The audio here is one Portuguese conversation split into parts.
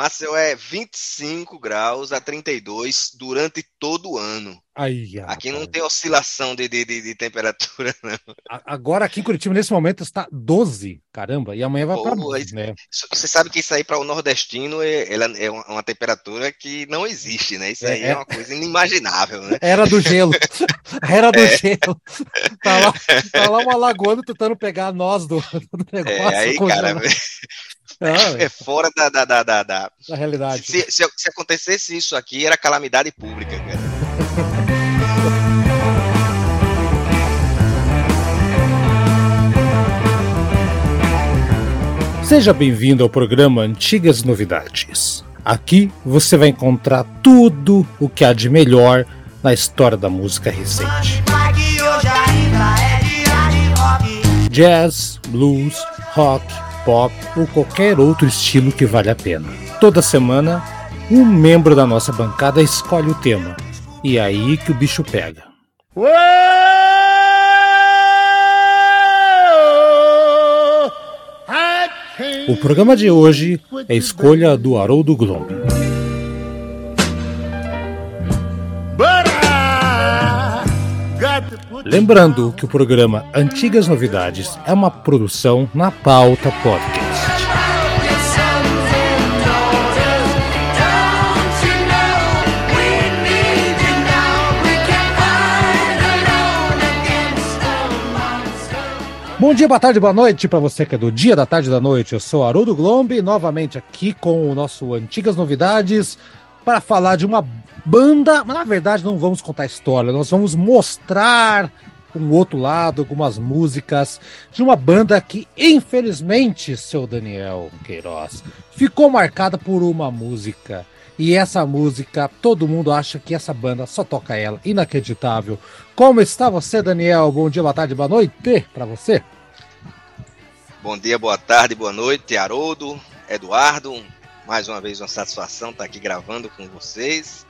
Marcel é 25 graus a 32 durante todo o ano. Aí, aqui não tem oscilação de, de, de, temperatura, não. Agora aqui em Curitiba, nesse momento, está 12, caramba, e amanhã vai para né? Você sabe que isso aí para o nordestino é, é uma temperatura que não existe, né? Isso aí é, é uma coisa inimaginável, né? Era do gelo. Era do é. gelo. Tá lá, tá lá uma lagoa tentando pegar nós do, do negócio. É, aí, cara, é, é fora da, da, da, da, da realidade. Se, se, se, acontecesse isso aqui, era calamidade pública, cara. Seja bem-vindo ao programa Antigas Novidades. Aqui você vai encontrar tudo o que há de melhor na história da música recente. Jazz, blues, rock, pop ou qualquer outro estilo que vale a pena. Toda semana, um membro da nossa bancada escolhe o tema. E é aí que o bicho pega. O programa de hoje é escolha do Haroldo Glombe. Lembrando que o programa Antigas Novidades é uma produção na pauta podcast. Bom dia, boa tarde, boa noite para você que é do dia, da tarde, da noite. Eu sou Haroldo Glombe, novamente aqui com o nosso Antigas Novidades para falar de uma banda, mas na verdade não vamos contar história, nós vamos mostrar um outro lado, algumas músicas de uma banda que, infelizmente, seu Daniel Queiroz, ficou marcada por uma música. E essa música, todo mundo acha que essa banda só toca ela. Inacreditável. Como está você, Daniel? Bom dia, boa tarde, boa noite para você. Bom dia, boa tarde, boa noite, Haroldo, Eduardo. Mais uma vez uma satisfação estar aqui gravando com vocês.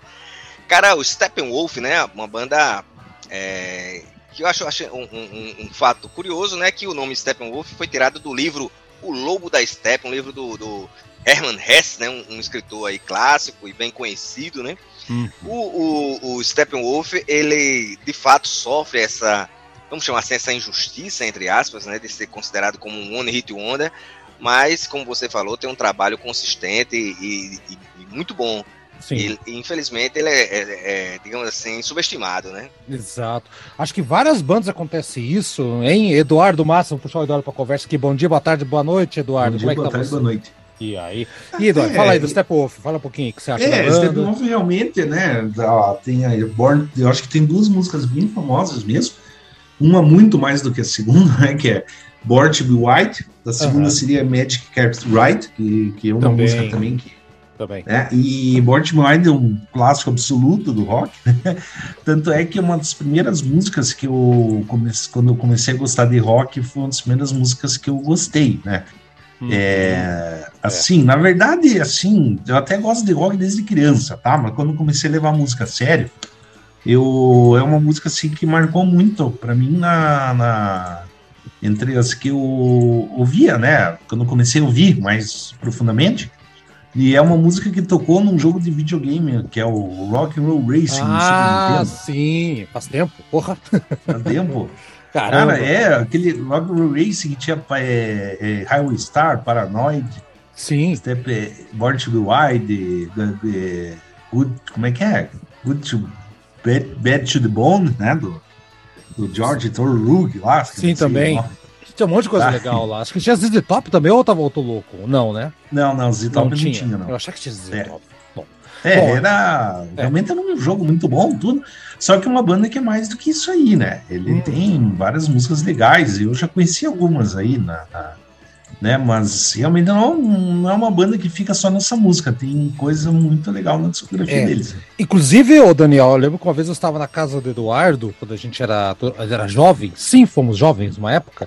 Cara, o Steppenwolf, né? Uma banda é, que eu acho, acho um, um, um, fato curioso, né? Que o nome Steppenwolf foi tirado do livro O Lobo da Steppe, um livro do, do Hermann Hesse, né? Um, um, escritor aí clássico e bem conhecido, né? Hum. O, o, o Steppenwolf, ele de fato sofre essa, vamos chamar assim, essa injustiça, entre aspas, né? De ser considerado como um One Hit Wonder, mas, como você falou, tem um trabalho consistente e, e, e muito bom. Sim. E, infelizmente ele é, é, é, digamos assim, subestimado, né? Exato. Acho que várias bandas acontece isso, hein? Eduardo Massa, vamos puxar o Eduardo para conversa aqui. Bom dia, boa tarde, boa noite, Eduardo. Bom dia, Como é boa tá tarde, você? boa noite. E aí? E Eduardo, é, fala aí do Steppenwolf, fala um pouquinho o que você acha é, da banda. Steppenwolf realmente, né, tem a Born, eu acho que tem duas músicas bem famosas mesmo, uma muito mais do que a segunda, né, que é Born to be White, a segunda uh -huh. seria Magic Carpet Ride, que, que é uma também, música também que também. Né? E Wild é um clássico absoluto do rock, né? Tanto é que uma das primeiras músicas que eu comecei, quando eu comecei a gostar de rock, foi uma das primeiras músicas que eu gostei, né? Hum, é, assim, é. na verdade, assim, eu até gosto de rock desde criança, tá? Mas quando comecei a levar a música a sério, eu é uma música assim que marcou muito para mim na, na, entre as que eu ouvia, né? Quando comecei a ouvir mais profundamente. E é uma música que tocou num jogo de videogame, que é o Rock and Roll Racing. Ah, sim, faz tempo, porra. Faz tempo. Caramba. Cara, é aquele Rock Roll Racing que tinha é, é, Highway Star, Paranoid. Sim. Step, é, Born to be Wild, é, Good, como é que é? Good to Bad, bad to the Bone, né? Do, do George Thorogood lá. Sim, também. Tinha um monte de coisa tá. legal lá. Acho que tinha ZZ Top também ou tava outro louco? Não, né? Não, não, ZZ Top não, não tinha. tinha, não. Eu achava que tinha ZZ é. Top. É, Bom, era. É. Realmente era um jogo muito bom, tudo. Só que uma banda que é mais do que isso aí, né? Ele hum. tem várias músicas legais. Eu já conheci algumas aí na, na né? Mas realmente não, não, é uma banda que fica só nessa música, tem coisa muito legal na discografia é. deles. Inclusive, o Daniel, eu lembro que uma vez eu estava na casa do Eduardo, quando a gente era, era jovem, sim, fomos jovens uma época.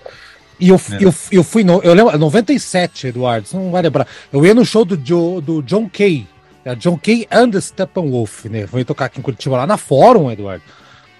E eu, é. eu, eu fui no. Eu lembro, 97, Eduardo, você não vai lembrar. Eu ia no show do, do John Kay, é John Kay and Steppenwolf, né? Foi tocar aqui em Curitiba, lá na Fórum, Eduardo.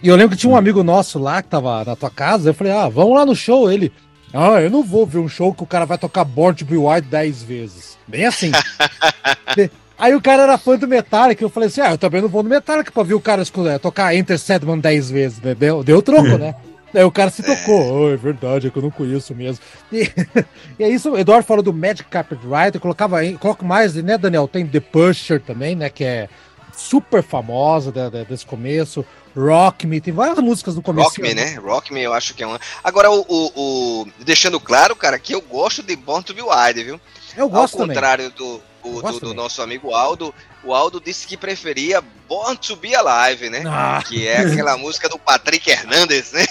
E eu lembro que tinha um amigo nosso lá que tava na tua casa. Eu falei, ah, vamos lá no show. Ele, Ah, eu não vou ver um show que o cara vai tocar Born to Be Wild 10 vezes. Bem assim. Aí o cara era fã do Metallica, eu falei assim, ah, eu também não vou no Metallica pra ver o cara tocar Enter Sandman 10 vezes, né? Deu, deu troco, né? Aí o cara se tocou, oh, é verdade, é que eu não conheço mesmo. E, e é isso, o Eduardo falou do Magic Carpet Ride, colocava, coloco mais, né, Daniel? Tem The Pusher também, né, que é super famosa desse começo. Rock Me, tem várias músicas no começo. Rock Me, né? Rock Me eu acho que é uma. Agora, o, o, o, deixando claro, cara, que eu gosto de Born to Be Wild, viu? Eu gosto Ao contrário do, o, do, do, nosso amigo Aldo, o Aldo disse que preferia Born to Be Alive, né? Ah. Que é aquela música do Patrick Hernandez, né?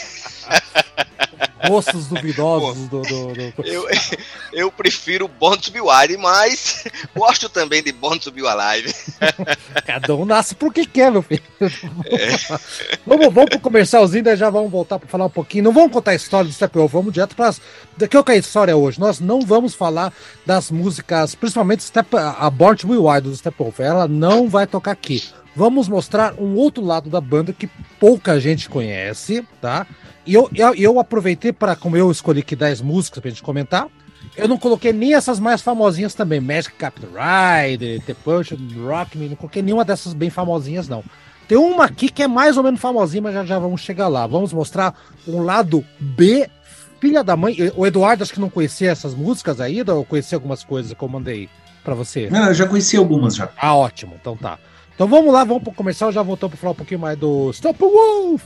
Gostos duvidosos do, do, do, Eu, eu prefiro Born to Be Wild, mas gosto também de Born to Be Alive. Cada um nasce por que quer, meu filho. É. Vamos, vamos pro comercialzinho, daí já vamos voltar para falar um pouquinho. Não vamos contar a história do Steppenwolf, vamos direto para as. Que é a história hoje? Nós não vamos falar das músicas, principalmente Step, a Born to Be Wild do Steppenwolf. Ela não vai tocar aqui. Vamos mostrar um outro lado da banda que pouca gente conhece, tá? E eu, eu, eu aproveitei para, como eu escolhi aqui 10 músicas pra gente comentar, eu não coloquei nem essas mais famosinhas também. Magic Captain Ride, The Punch, Rock Me, não coloquei nenhuma dessas bem famosinhas, não. Tem uma aqui que é mais ou menos famosinha, mas já, já vamos chegar lá. Vamos mostrar um lado B, filha da mãe. O Eduardo acho que não conhecia essas músicas ainda, ou conhecia algumas coisas que eu mandei para você? Não, eu já conheci algumas já. Ah, ótimo. Então tá. Então vamos lá, vamos pro comercial, já voltamos para falar um pouquinho mais do Stop Wolf.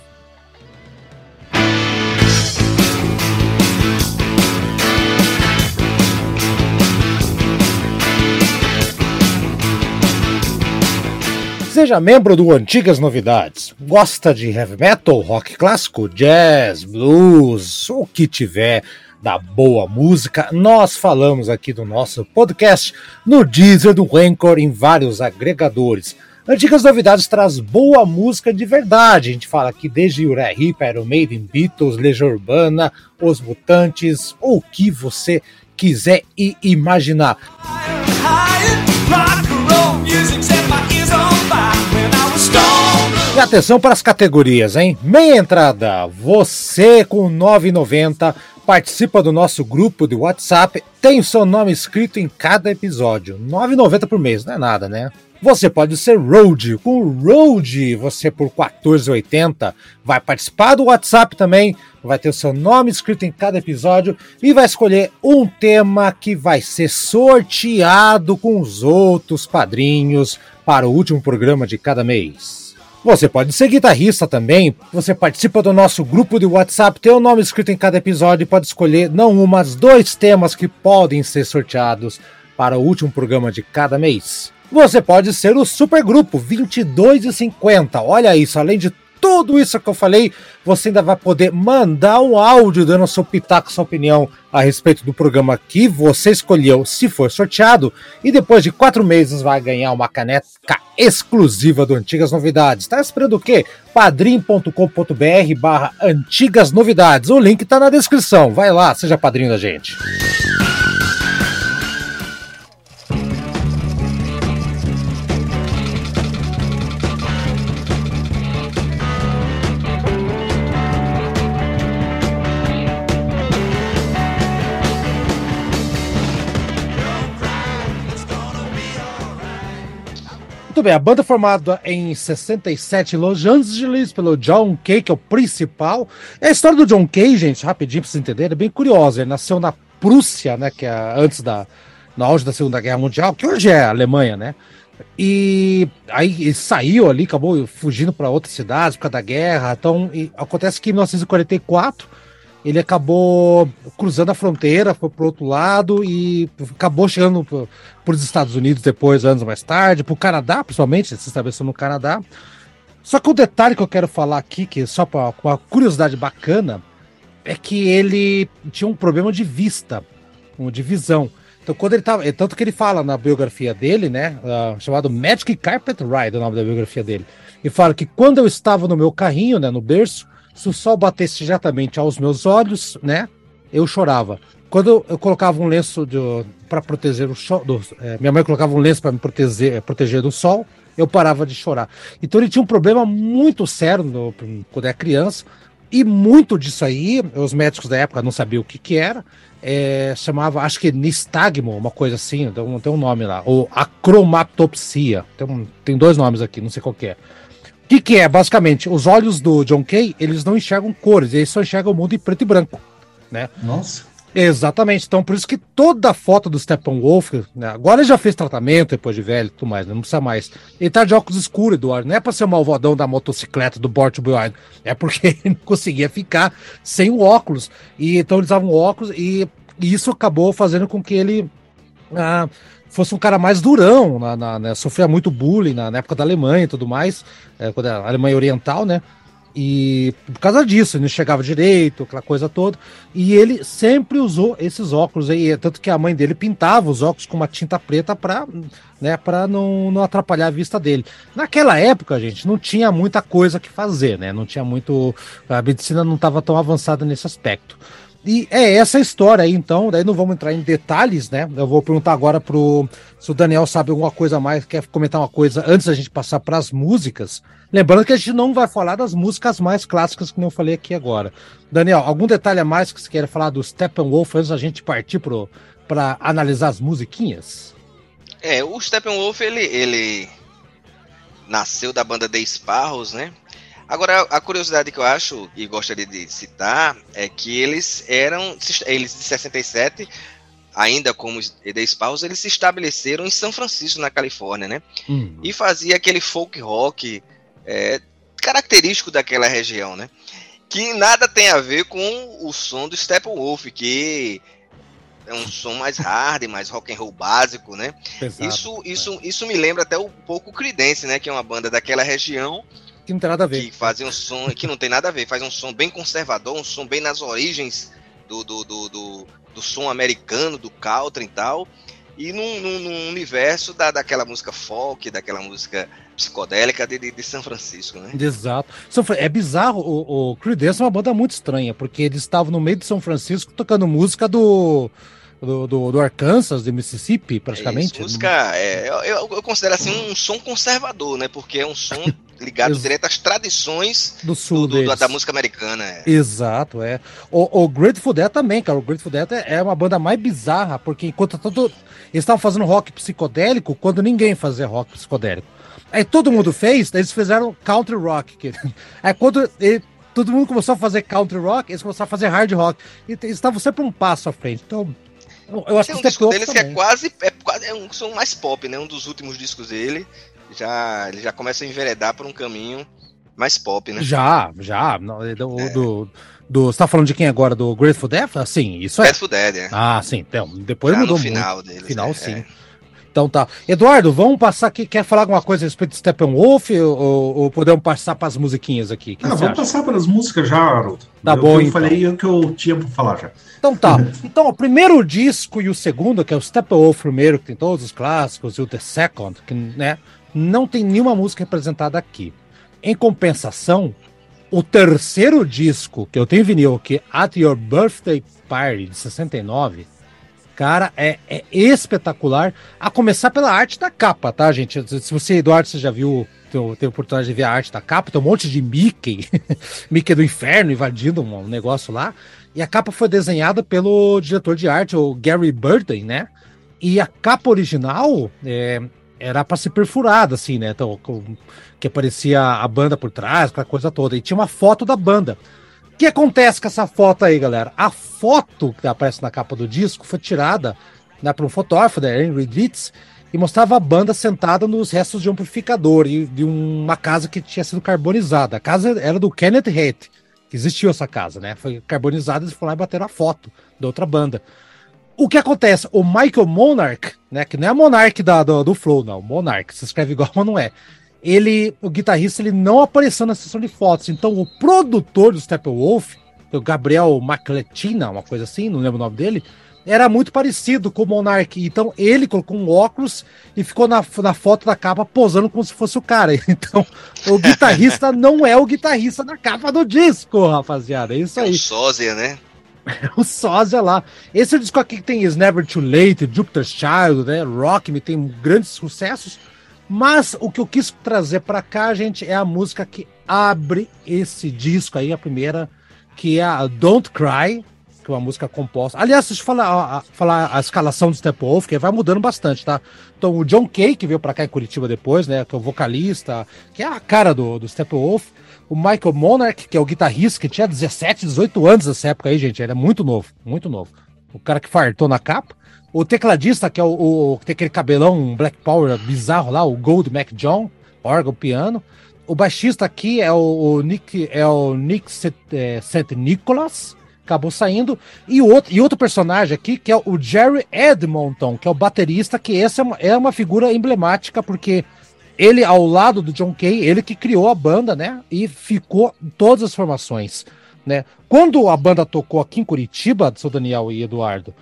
Seja membro do Antigas Novidades. Gosta de heavy metal, rock clássico, jazz, blues, o que tiver da boa música, nós falamos aqui do nosso podcast no Deezer do Anchor em vários agregadores. Antigas Novidades traz boa música de verdade. A gente fala aqui desde Uriah Heep, Iron Maiden, Beatles, Legião Urbana, Os Mutantes, ou o que você quiser e imaginar. E atenção para as categorias, hein? Meia entrada, você com 9,90 participa do nosso grupo de WhatsApp, tem o seu nome escrito em cada episódio. 9,90 por mês, não é nada, né? Você pode ser Road. Com Road, você por 14,80 vai participar do WhatsApp também, vai ter o seu nome escrito em cada episódio e vai escolher um tema que vai ser sorteado com os outros padrinhos para o último programa de cada mês. Você pode ser guitarrista também. Você participa do nosso grupo de WhatsApp, tem o nome escrito em cada episódio e pode escolher não um, mas dois temas que podem ser sorteados para o último programa de cada mês. Você pode ser o supergrupo 22,50. Olha isso, além de tudo isso que eu falei, você ainda vai poder mandar um áudio dando seu pitaco, sua opinião a respeito do programa que você escolheu, se for sorteado, e depois de quatro meses vai ganhar uma caneca exclusiva do Antigas Novidades. Tá esperando o quê? padrim.com.br barra Antigas Novidades. O link tá na descrição. Vai lá, seja padrinho da gente. Muito bem, a banda formada em 67 em Los Angeles pelo John Kay, que é o principal. É a história do John Kay, gente, rapidinho pra vocês entenderem, é bem curiosa. Ele nasceu na Prússia, né, que é antes da na auge da Segunda Guerra Mundial, que hoje é a Alemanha, né? E aí ele saiu ali, acabou fugindo para outras cidades por causa da guerra. Então, acontece que em 1944 ele acabou cruzando a fronteira, foi pro outro lado e acabou chegando para os Estados Unidos depois, anos mais tarde, para o Canadá, principalmente, se estabeleceu no Canadá. Só que o detalhe que eu quero falar aqui, que só para uma curiosidade bacana, é que ele tinha um problema de vista, de visão. Então, quando ele tava. Tanto que ele fala na biografia dele, né? Uh, chamado Magic Carpet Ride, o nome da biografia dele. E fala que quando eu estava no meu carrinho, né, no berço, se o sol batesse diretamente aos meus olhos, né, eu chorava. Quando eu colocava um lenço para proteger o sol, é, minha mãe colocava um lenço para me proteger, é, proteger do sol, eu parava de chorar. Então ele tinha um problema muito sério no, quando era criança, E muito disso aí, os médicos da época não sabiam o que que era, é, chamava, acho que nistagmo, uma coisa assim, tem um, tem um nome lá, ou acromatopsia, tem, um, tem dois nomes aqui, não sei qual é. O que, que é? Basicamente, os olhos do John Kay, eles não enxergam cores, eles só enxergam o mundo em preto e branco, né? Nossa. Exatamente. Então, por isso que toda foto do Steppenwolf, né, agora ele já fez tratamento depois de velho e tudo mais, né, não precisa mais. Ele tá de óculos escuros, Eduardo. Não é pra ser o malvadão da motocicleta do Bort Behind. É porque ele não conseguia ficar sem o óculos. E então eles usavam óculos e, e isso acabou fazendo com que ele ah, fosse um cara mais durão, na, na né, sofria muito bullying na, na, época da Alemanha e tudo mais, é, quando a Alemanha Oriental, né? E por causa disso, ele não chegava direito, aquela coisa toda. E ele sempre usou esses óculos aí, tanto que a mãe dele pintava os óculos com uma tinta preta para né, não, não atrapalhar a vista dele. Naquela época, gente, não tinha muita coisa que fazer, né? Não tinha muito. A medicina não estava tão avançada nesse aspecto. E é essa história aí, então. Daí não vamos entrar em detalhes, né? Eu vou perguntar agora pro. Se o Daniel sabe alguma coisa mais, quer comentar uma coisa antes da gente passar para as músicas. Lembrando que a gente não vai falar das músicas mais clássicas que eu falei aqui agora. Daniel, algum detalhe a mais que você queira falar do Steppenwolf antes da gente partir para analisar as musiquinhas? É, o Steppenwolf, ele, ele nasceu da banda The Sparrows, né? Agora, a curiosidade que eu acho e gostaria de citar é que eles eram, eles de 67, ainda como The Sparrows, eles se estabeleceram em São Francisco, na Califórnia, né? Hum. E fazia aquele folk rock é, característico daquela região, né? Que nada tem a ver com o som do Steppenwolf, que é um som mais hard, mais rock and roll básico, né? Pesado, isso, é. isso, isso me lembra até um pouco Creedence, né? Que é uma banda daquela região que não tem nada a ver. Que fazia um som que não tem nada a ver, faz um som bem conservador, um som bem nas origens do, do, do, do, do som americano, do country e tal. E num, num, num universo da, daquela música folk, daquela música psicodélica de, de, de, São Francisco, né? Exato. É bizarro, o, o Creedence é uma banda muito estranha, porque eles estavam no meio de São Francisco tocando música do, do, do, do Arkansas, de Mississippi, praticamente. É música, é, eu, eu, considero assim um som conservador, né? Porque é um som ligado direto às tradições do sul do, do, da música americana. É. Exato, é. O, o Grateful Dead também, cara. O Grateful Dead é uma banda mais bizarra, porque enquanto todo. Eles estavam fazendo rock psicodélico quando ninguém fazia rock psicodélico. Aí todo mundo fez, eles fizeram country rock. Que... Aí quando ele, todo mundo começou a fazer country rock, eles começaram a fazer hard rock. E eles estavam sempre um passo à frente. Então, eu acho Tem que um disco deles que é quase, é quase é um som mais pop, né? Um dos últimos discos dele. Já, ele já começa a enveredar por um caminho mais pop, né? Já, já. Do, é. do, do, você tá falando de quem agora? Do Grateful Dead? Sim, isso é. Grateful Dead, é. Ah, sim. Então, depois já mudou no final muito. Deles, final, é, sim. É. Então tá. Eduardo, vamos passar aqui. Quer falar alguma coisa a respeito de Steppenwolf ou, ou podemos passar para as musiquinhas aqui? Não, vamos acha? passar para as músicas já, Haroldo. Tá eu, bom, eu então. falei o que eu tinha para falar já. Então tá. então, o primeiro disco e o segundo, que é o Steppenwolf primeiro, que tem todos os clássicos, e o The Second, que né, não tem nenhuma música representada aqui. Em compensação, o terceiro disco que eu tenho vinil, que At Your Birthday Party, de 69, Cara, é, é espetacular. A começar pela arte da capa, tá, gente? Se você, Eduardo, você já viu, tem, oportunidade de ver a arte da capa, tem um monte de Mickey, Mickey do inferno invadindo um, um negócio lá. E a capa foi desenhada pelo diretor de arte, o Gary Burden, né? E a capa original é, era para ser perfurada, assim, né? Então, que aparecia a banda por trás, aquela coisa toda. E tinha uma foto da banda. O que acontece com essa foto aí, galera? A foto que aparece na capa do disco foi tirada né, por um fotógrafo da Henry Ritz e mostrava a banda sentada nos restos de um amplificador e de uma casa que tinha sido carbonizada. A casa era do Kenneth Haight, que existiu essa casa, né? Foi carbonizada e eles foram lá e bateram a foto da outra banda. O que acontece? O Michael Monarch, né? Que não é a Monarch da, do, do Flow, não. Monarch, se escreve igual, mas não é ele, o guitarrista, ele não apareceu na sessão de fotos. Então, o produtor do Steppenwolf, o Gabriel Macletina, uma coisa assim, não lembro o nome dele, era muito parecido com o Monark. Então, ele colocou um óculos e ficou na, na foto da capa posando como se fosse o cara. Então, o guitarrista não é o guitarrista na capa do disco, rapaziada. É isso aí. É sósia, né? o sósia lá. Esse disco aqui que tem Is Never Too Late, Jupiter's Child, né? Rock Me tem grandes sucessos. Mas o que eu quis trazer para cá, gente, é a música que abre esse disco aí, a primeira, que é a Don't Cry, que é uma música composta. Aliás, deixa eu falar a, falar a escalação do Steppenwolf, que vai mudando bastante, tá? Então, o John Kay, que veio pra cá em Curitiba depois, né? Que é o vocalista, que é a cara do, do Steppenwolf. O Michael Monarch, que é o guitarrista, que tinha 17, 18 anos nessa época aí, gente. Ele é muito novo, muito novo. O cara que fartou na capa. O tecladista, que é o, o que tem aquele cabelão Black Power bizarro lá, o Gold Mac John, órgão, piano. O baixista aqui é o, o Nick, é o Nick St. É, Nicholas, acabou saindo. E, outro, e outro personagem aqui, que é o Jerry Edmonton, que é o baterista, que essa é uma, é uma figura emblemática, porque ele, ao lado do John Kay, ele que criou a banda, né? E ficou em todas as formações. Né? Quando a banda tocou aqui em Curitiba, seu Daniel e Eduardo,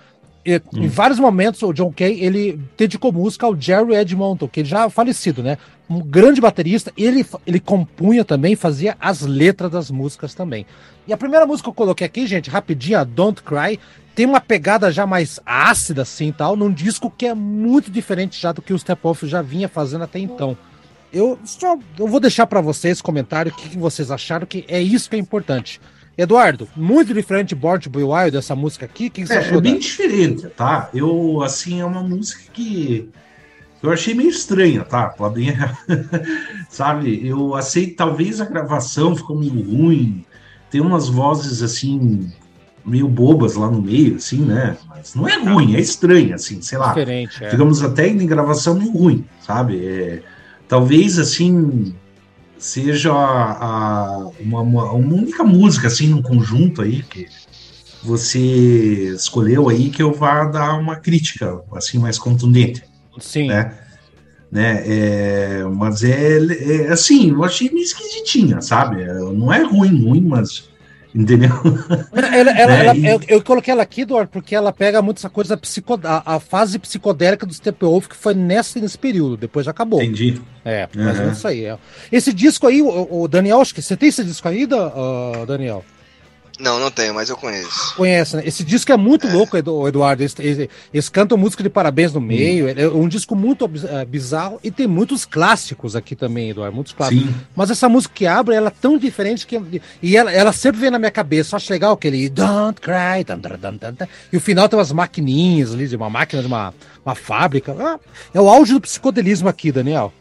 e, hum. em vários momentos o John Kay ele dedicou música ao Jerry Edmonton, que já é falecido, né? Um grande baterista. Ele, ele compunha também, fazia as letras das músicas também. E a primeira música que eu coloquei aqui, gente, rapidinho, a Don't Cry, tem uma pegada já mais ácida, assim tal, num disco que é muito diferente já do que o Step-Off já vinha fazendo até então. Eu só eu vou deixar para vocês comentário o que, que vocês acharam que é isso que é importante. Eduardo, muito diferente de Born to Be Wild, dessa música aqui, o que, você é, achou? É bem diferente, tá? Eu, assim, é uma música que eu achei meio estranha, tá? Podem, sabe? Eu aceito, talvez a gravação ficou meio ruim, tem umas vozes, assim, meio bobas lá no meio, assim, né? Mas não é ruim, é estranho, assim, sei lá. Diferente, é. Digamos até em gravação meio ruim, sabe? É, talvez, assim, seja a, uma, uma, uma, única música, assim, num conjunto aí, que você escolheu aí, que eu vá dar uma crítica, assim, mais contundente. Sim. Né? né? É, mas é, é, assim, eu achei meio esquisitinha, sabe? Não é ruim, ruim, mas entendeu? Ela, ela, é, ela, e... eu, eu, coloquei ela aqui, Eduardo, porque ela pega muito essa coisa, psico, a, a fase psicodélica do Steppenwolf, que foi nessa, nesse período, depois já acabou. Entendi. É, mas uhum. isso aí. É. Esse disco aí, o, o, Daniel, acho que você tem esse disco aí, uh, Daniel? Não, não tenho, mas eu conheço. Conhece, né? Esse disco é muito é. louco, Eduardo. Eles, eles, eles, cantam música de parabéns no meio. Hum. É um disco muito uh, bizarro e tem muitos clássicos aqui também, Eduardo. Muitos clássicos. Sim. Mas essa música que abre, ela é tão diferente que. E ela, ela sempre vem na minha cabeça. Acho legal aquele Don't Cry. Dan, dan, dan, e o final tem umas maquininhas ali, de uma máquina de uma, uma fábrica. Ah, é o auge do psicodelismo aqui, Daniel.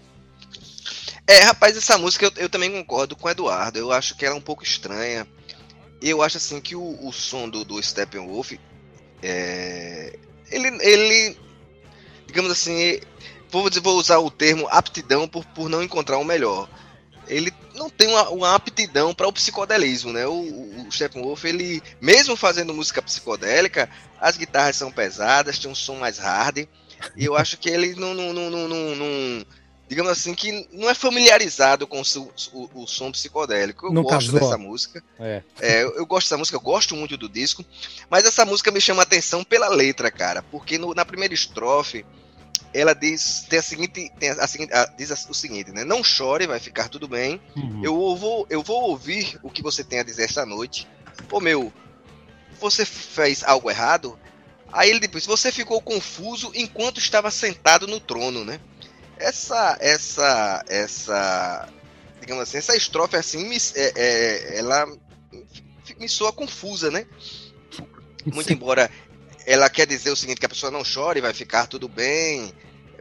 É, rapaz, essa música eu, eu também concordo com o Eduardo. Eu acho que ela é um pouco estranha eu acho assim que o, o som do, do Steppenwolf é, ele, ele digamos assim vou, vou usar o termo aptidão por, por não encontrar um melhor ele não tem uma, uma aptidão para o psicodelismo, né? O, o, o Steppenwolf, ele, mesmo fazendo música psicodélica, as guitarras são pesadas, tem um som mais hard, e eu acho que ele não, não, não, não, não digamos assim, que não é familiarizado com o, o, o som psicodélico. Eu não gosto casou. dessa música. É. É, eu, eu, gosto dessa música, eu gosto muito do disco. Mas essa música me chama a atenção pela letra, cara. Porque no, na primeira estrofe, ela diz, tem a seguinte, tem a, a a, diz o seguinte, né? Não chore, vai ficar tudo bem. Uhum. Eu, vou, eu vou ouvir o que você tem a dizer esta noite. Ô meu, você fez algo errado? Aí ele depois, você ficou confuso enquanto estava sentado no trono, né? Essa essa essa digamos assim essa estrofe assim me, é, é, ela me soa confusa né muito Sim. embora ela quer dizer o seguinte que a pessoa não chore vai ficar tudo bem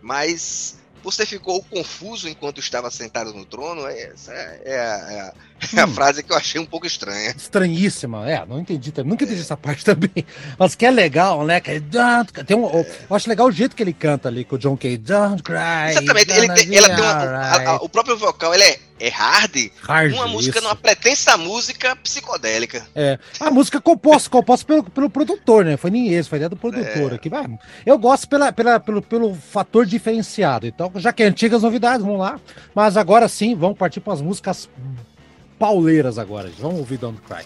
mas você ficou confuso enquanto estava sentado no trono? Essa é, é, a, é a hum. frase que eu achei um pouco estranha. Estranhíssima, é, não entendi, nunca entendi essa parte também. Mas que é legal, né? Que tem um, eu acho legal o jeito que ele canta ali com o John Kay. Don't cry. Exatamente, ele tem, ela tem uma, a, a, o próprio vocal, ele é é hard, hard uma música isso. numa pretensa música psicodélica. É, a música composta, composta pelo, pelo produtor, né? Foi nem esse, foi ideia do produtor é. aqui. Eu gosto pela, pela, pelo, pelo fator diferenciado. Então, já que é antigas novidades, vamos lá. Mas agora sim, vamos partir para as músicas pauleiras agora. Vamos ouvir Don't Cry.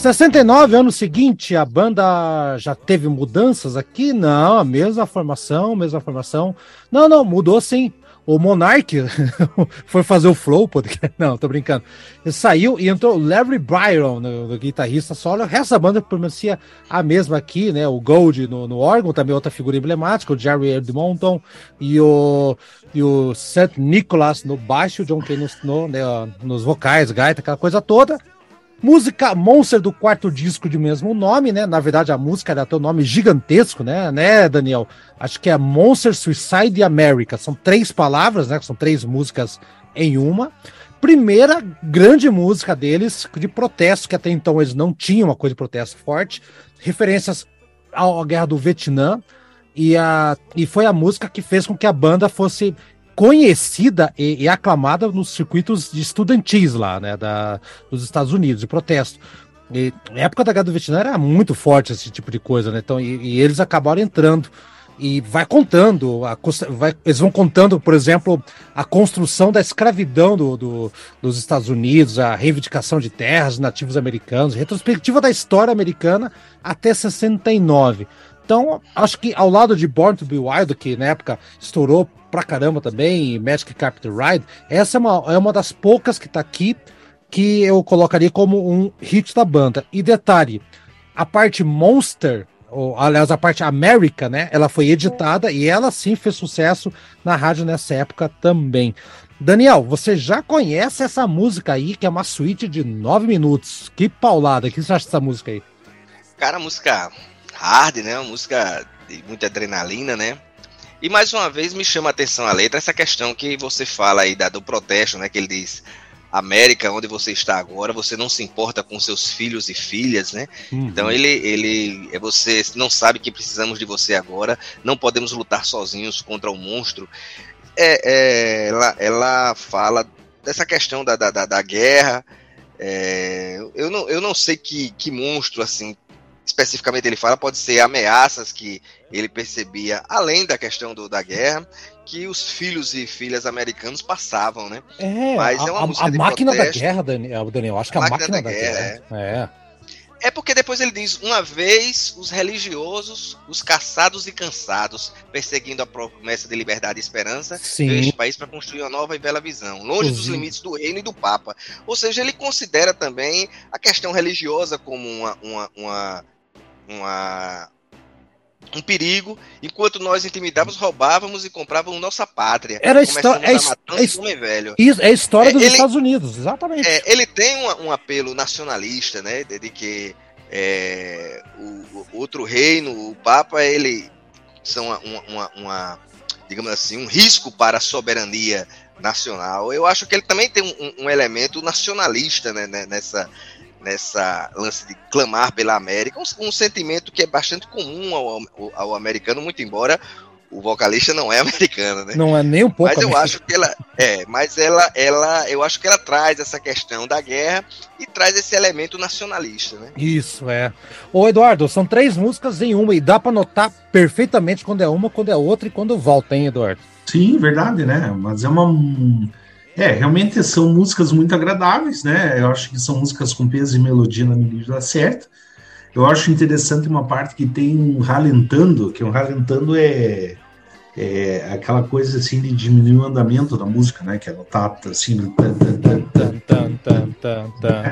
69, ano seguinte, a banda já teve mudanças aqui? Não, a mesma formação, mesma formação. Não, não, mudou sim. O Monark foi fazer o Flow, podcast. Não, tô brincando. Ele saiu e entrou Larry Byron, no, no guitarrista solo. Da banda permanecia a mesma aqui, né? O Gold no, no órgão, também outra figura emblemática, o Jerry Edmonton e o, e o Seth Nicholas no baixo, o John nos, no, né, nos vocais, gaita, aquela coisa toda. Música Monster do quarto disco de mesmo nome, né? Na verdade, a música era um nome gigantesco, né, né, Daniel? Acho que é Monster Suicide America. São três palavras, né? São três músicas em uma. Primeira grande música deles de protesto, que até então eles não tinham uma coisa de protesto forte. Referências à guerra do Vietnã. E, a, e foi a música que fez com que a banda fosse conhecida e, e, aclamada nos circuitos de estudantis lá, né, da, dos Estados Unidos, de protesto. E, na época da Guerra do Vietnã era muito forte esse tipo de coisa, né? Então, e, e eles acabaram entrando e vai contando, a, vai, eles vão contando, por exemplo, a construção da escravidão do, do, dos Estados Unidos, a reivindicação de terras nativos americanos, retrospectiva da história americana até 69. Então, acho que ao lado de Born to Be Wild, que na época estourou pra caramba também, Magic Carpet Ride, essa é uma, é uma das poucas que tá aqui que eu colocaria como um hit da banda. E detalhe, a parte Monster, ou aliás, a parte América, né? Ela foi editada e ela sim fez sucesso na rádio nessa época também. Daniel, você já conhece essa música aí, que é uma suíte de nove minutos. Que paulada, o que você acha dessa música aí? Cara, música hard, né? Uma música de muita adrenalina, né? E mais uma vez me chama a atenção a letra essa questão que você fala aí da, do protesto, né? Que ele diz América, onde você está agora, você não se importa com seus filhos e filhas, né? Uhum. Então ele, ele, é você não sabe que precisamos de você agora, não podemos lutar sozinhos contra o monstro. É, é ela, ela fala dessa questão da, da, da guerra. É, eu, não, eu não sei que, que monstro assim especificamente ele fala, pode ser ameaças que ele percebia, além da questão do, da guerra, que os filhos e filhas americanos passavam, né? É, Mas a, é uma a, a máquina protesto. da guerra, Daniel, Daniel, acho que a, a máquina, máquina, da, da guerra. guerra é. é. É porque depois ele diz: uma vez os religiosos, os caçados e cansados, perseguindo a promessa de liberdade e esperança, veio este país para construir uma nova e bela visão, longe dos limites do reino e do Papa. Ou seja, ele considera também a questão religiosa como uma, uma, uma uma, um perigo, enquanto nós intimidávamos, roubávamos e comprávamos nossa pátria. Era história, é, é, velho. Isso, é a história é, dos ele, Estados Unidos, exatamente. É, ele tem um, um, apelo nacionalista, né, de, de que é, o, o, outro reino, o Papa, ele são uma, uma, uma, digamos assim, um risco para a soberania nacional. Eu acho que ele também tem um, um elemento nacionalista né, né nessa, nessa lance de clamar pela América, um, um sentimento que é bastante comum ao, ao, americano, muito embora o vocalista não é americano, né? Não é nem um pouco. Mas eu acho que ela é, mas ela, ela, eu acho que ela traz essa questão da guerra e traz esse elemento nacionalista, né? Isso é. Ô Eduardo, são três músicas em uma e dá para notar perfeitamente quando é uma, quando é outra e quando volta, hein, Eduardo? Sim, verdade, né? Mas é uma é, realmente são músicas muito agradáveis, né? Eu acho que são músicas com peso e melodia na medida certa. Eu acho interessante uma parte que tem um ralentando, que um ralentando é, é aquela coisa assim de diminuir o andamento da música, né? Que ela tá assim.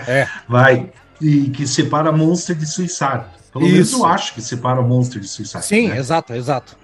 É. Vai. E que separa Monster de Suicide. Pelo Isso. menos eu acho que separa Monster de Suicide. Sim, né? exato, exato.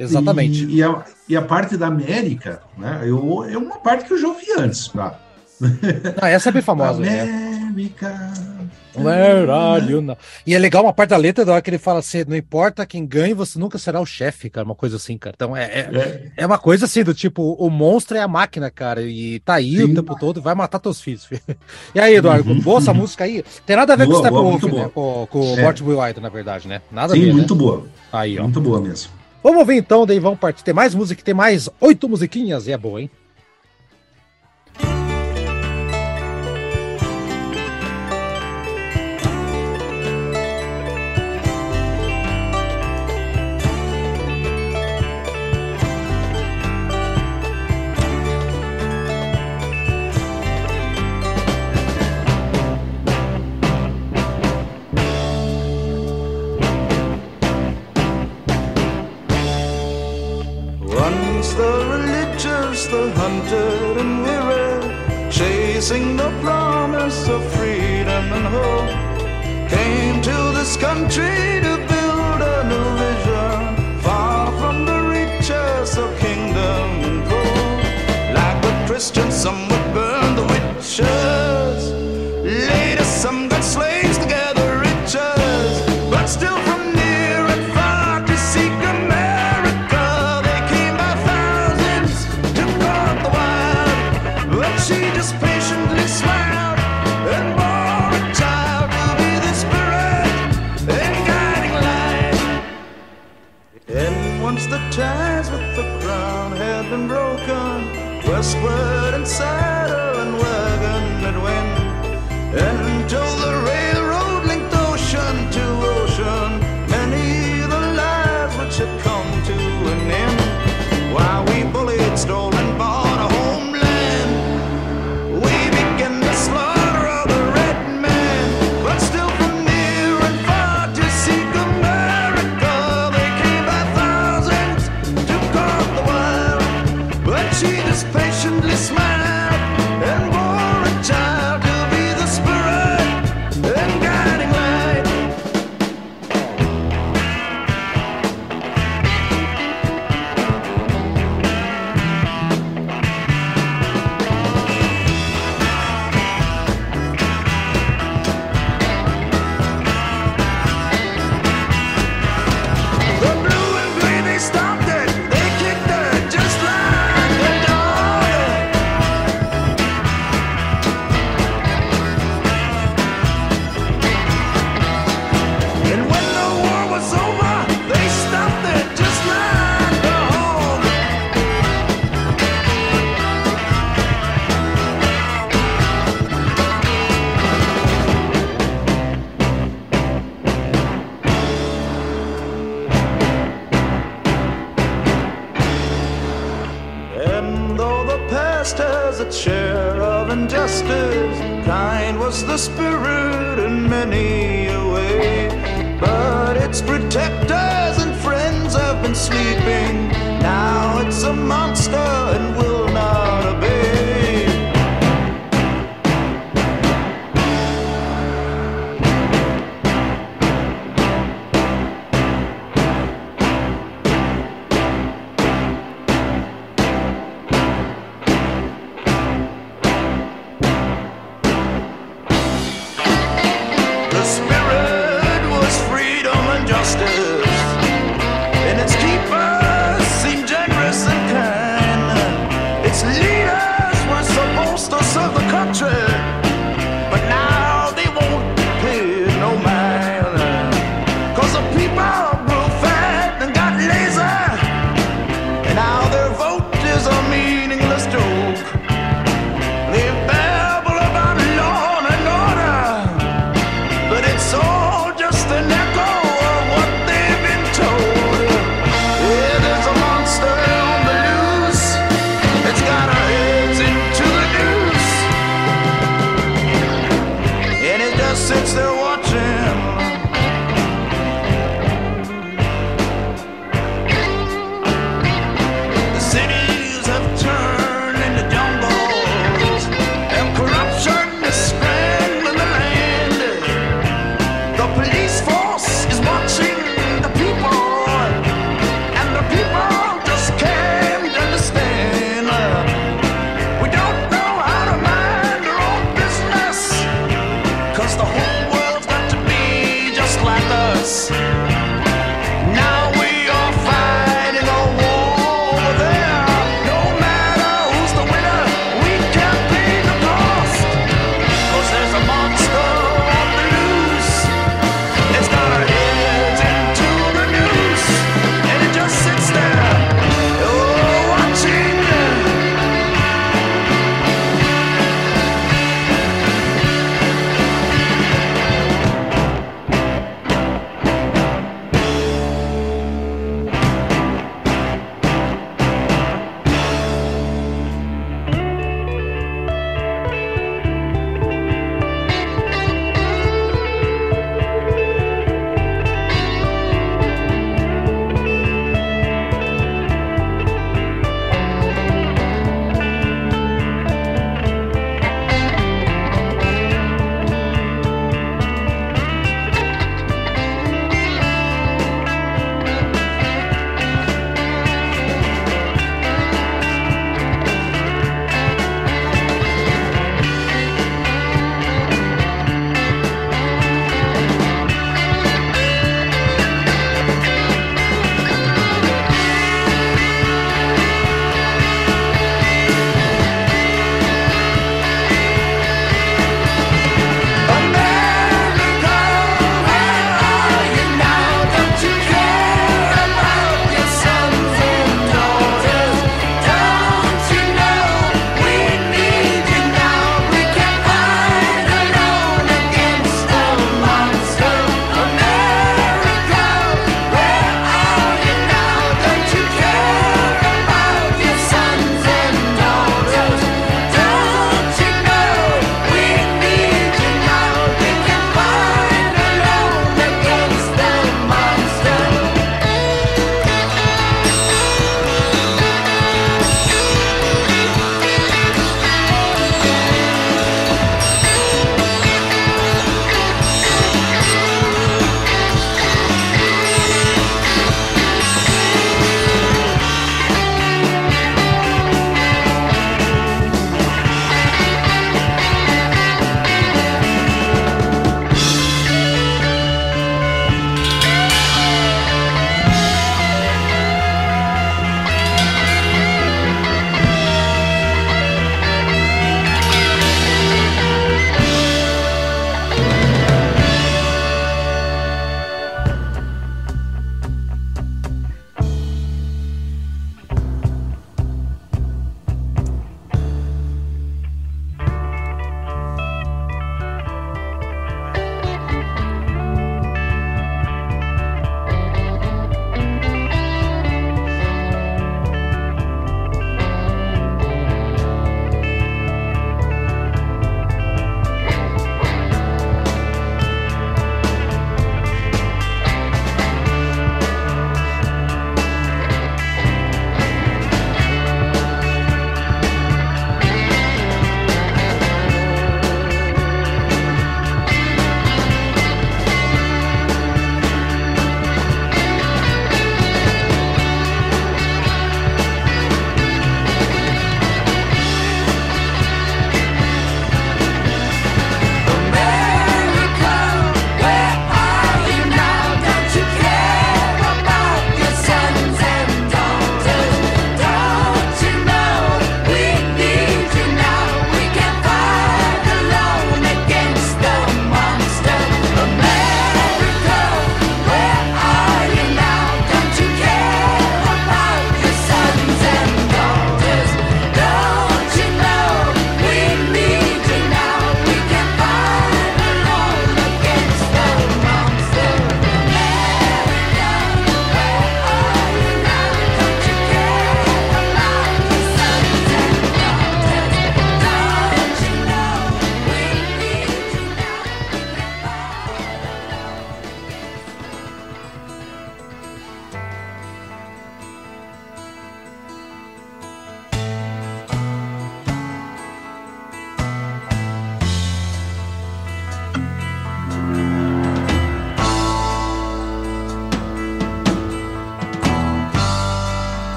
Exatamente. E, e, a, e, a, parte da América, né? Eu, é uma parte que eu já ouvi antes, tá? Não, essa é bem famosa. Né? América. Né? Where are you now? E é legal uma parte da letra da hora que ele fala assim: não importa quem ganhe, você nunca será o chefe, cara. Uma coisa assim, cara. Então é, é, é. é, uma coisa assim do tipo: o monstro é a máquina, cara. E tá aí Sim. o tempo todo, vai matar teus filhos. e aí, Eduardo, uhum. boa essa música aí. Tem nada a ver boa, com o Steppenwolf, né? Com, com o é. White, na verdade, né? Nada Sim, a ver. muito né? boa. Aí, ó. Muito boa mesmo. Vamos ouvir então, daí vamos partir. Tem mais música, tem mais oito musiquinhas e é boa, hein? the promise of freedom and hope, came to this country whispered and said.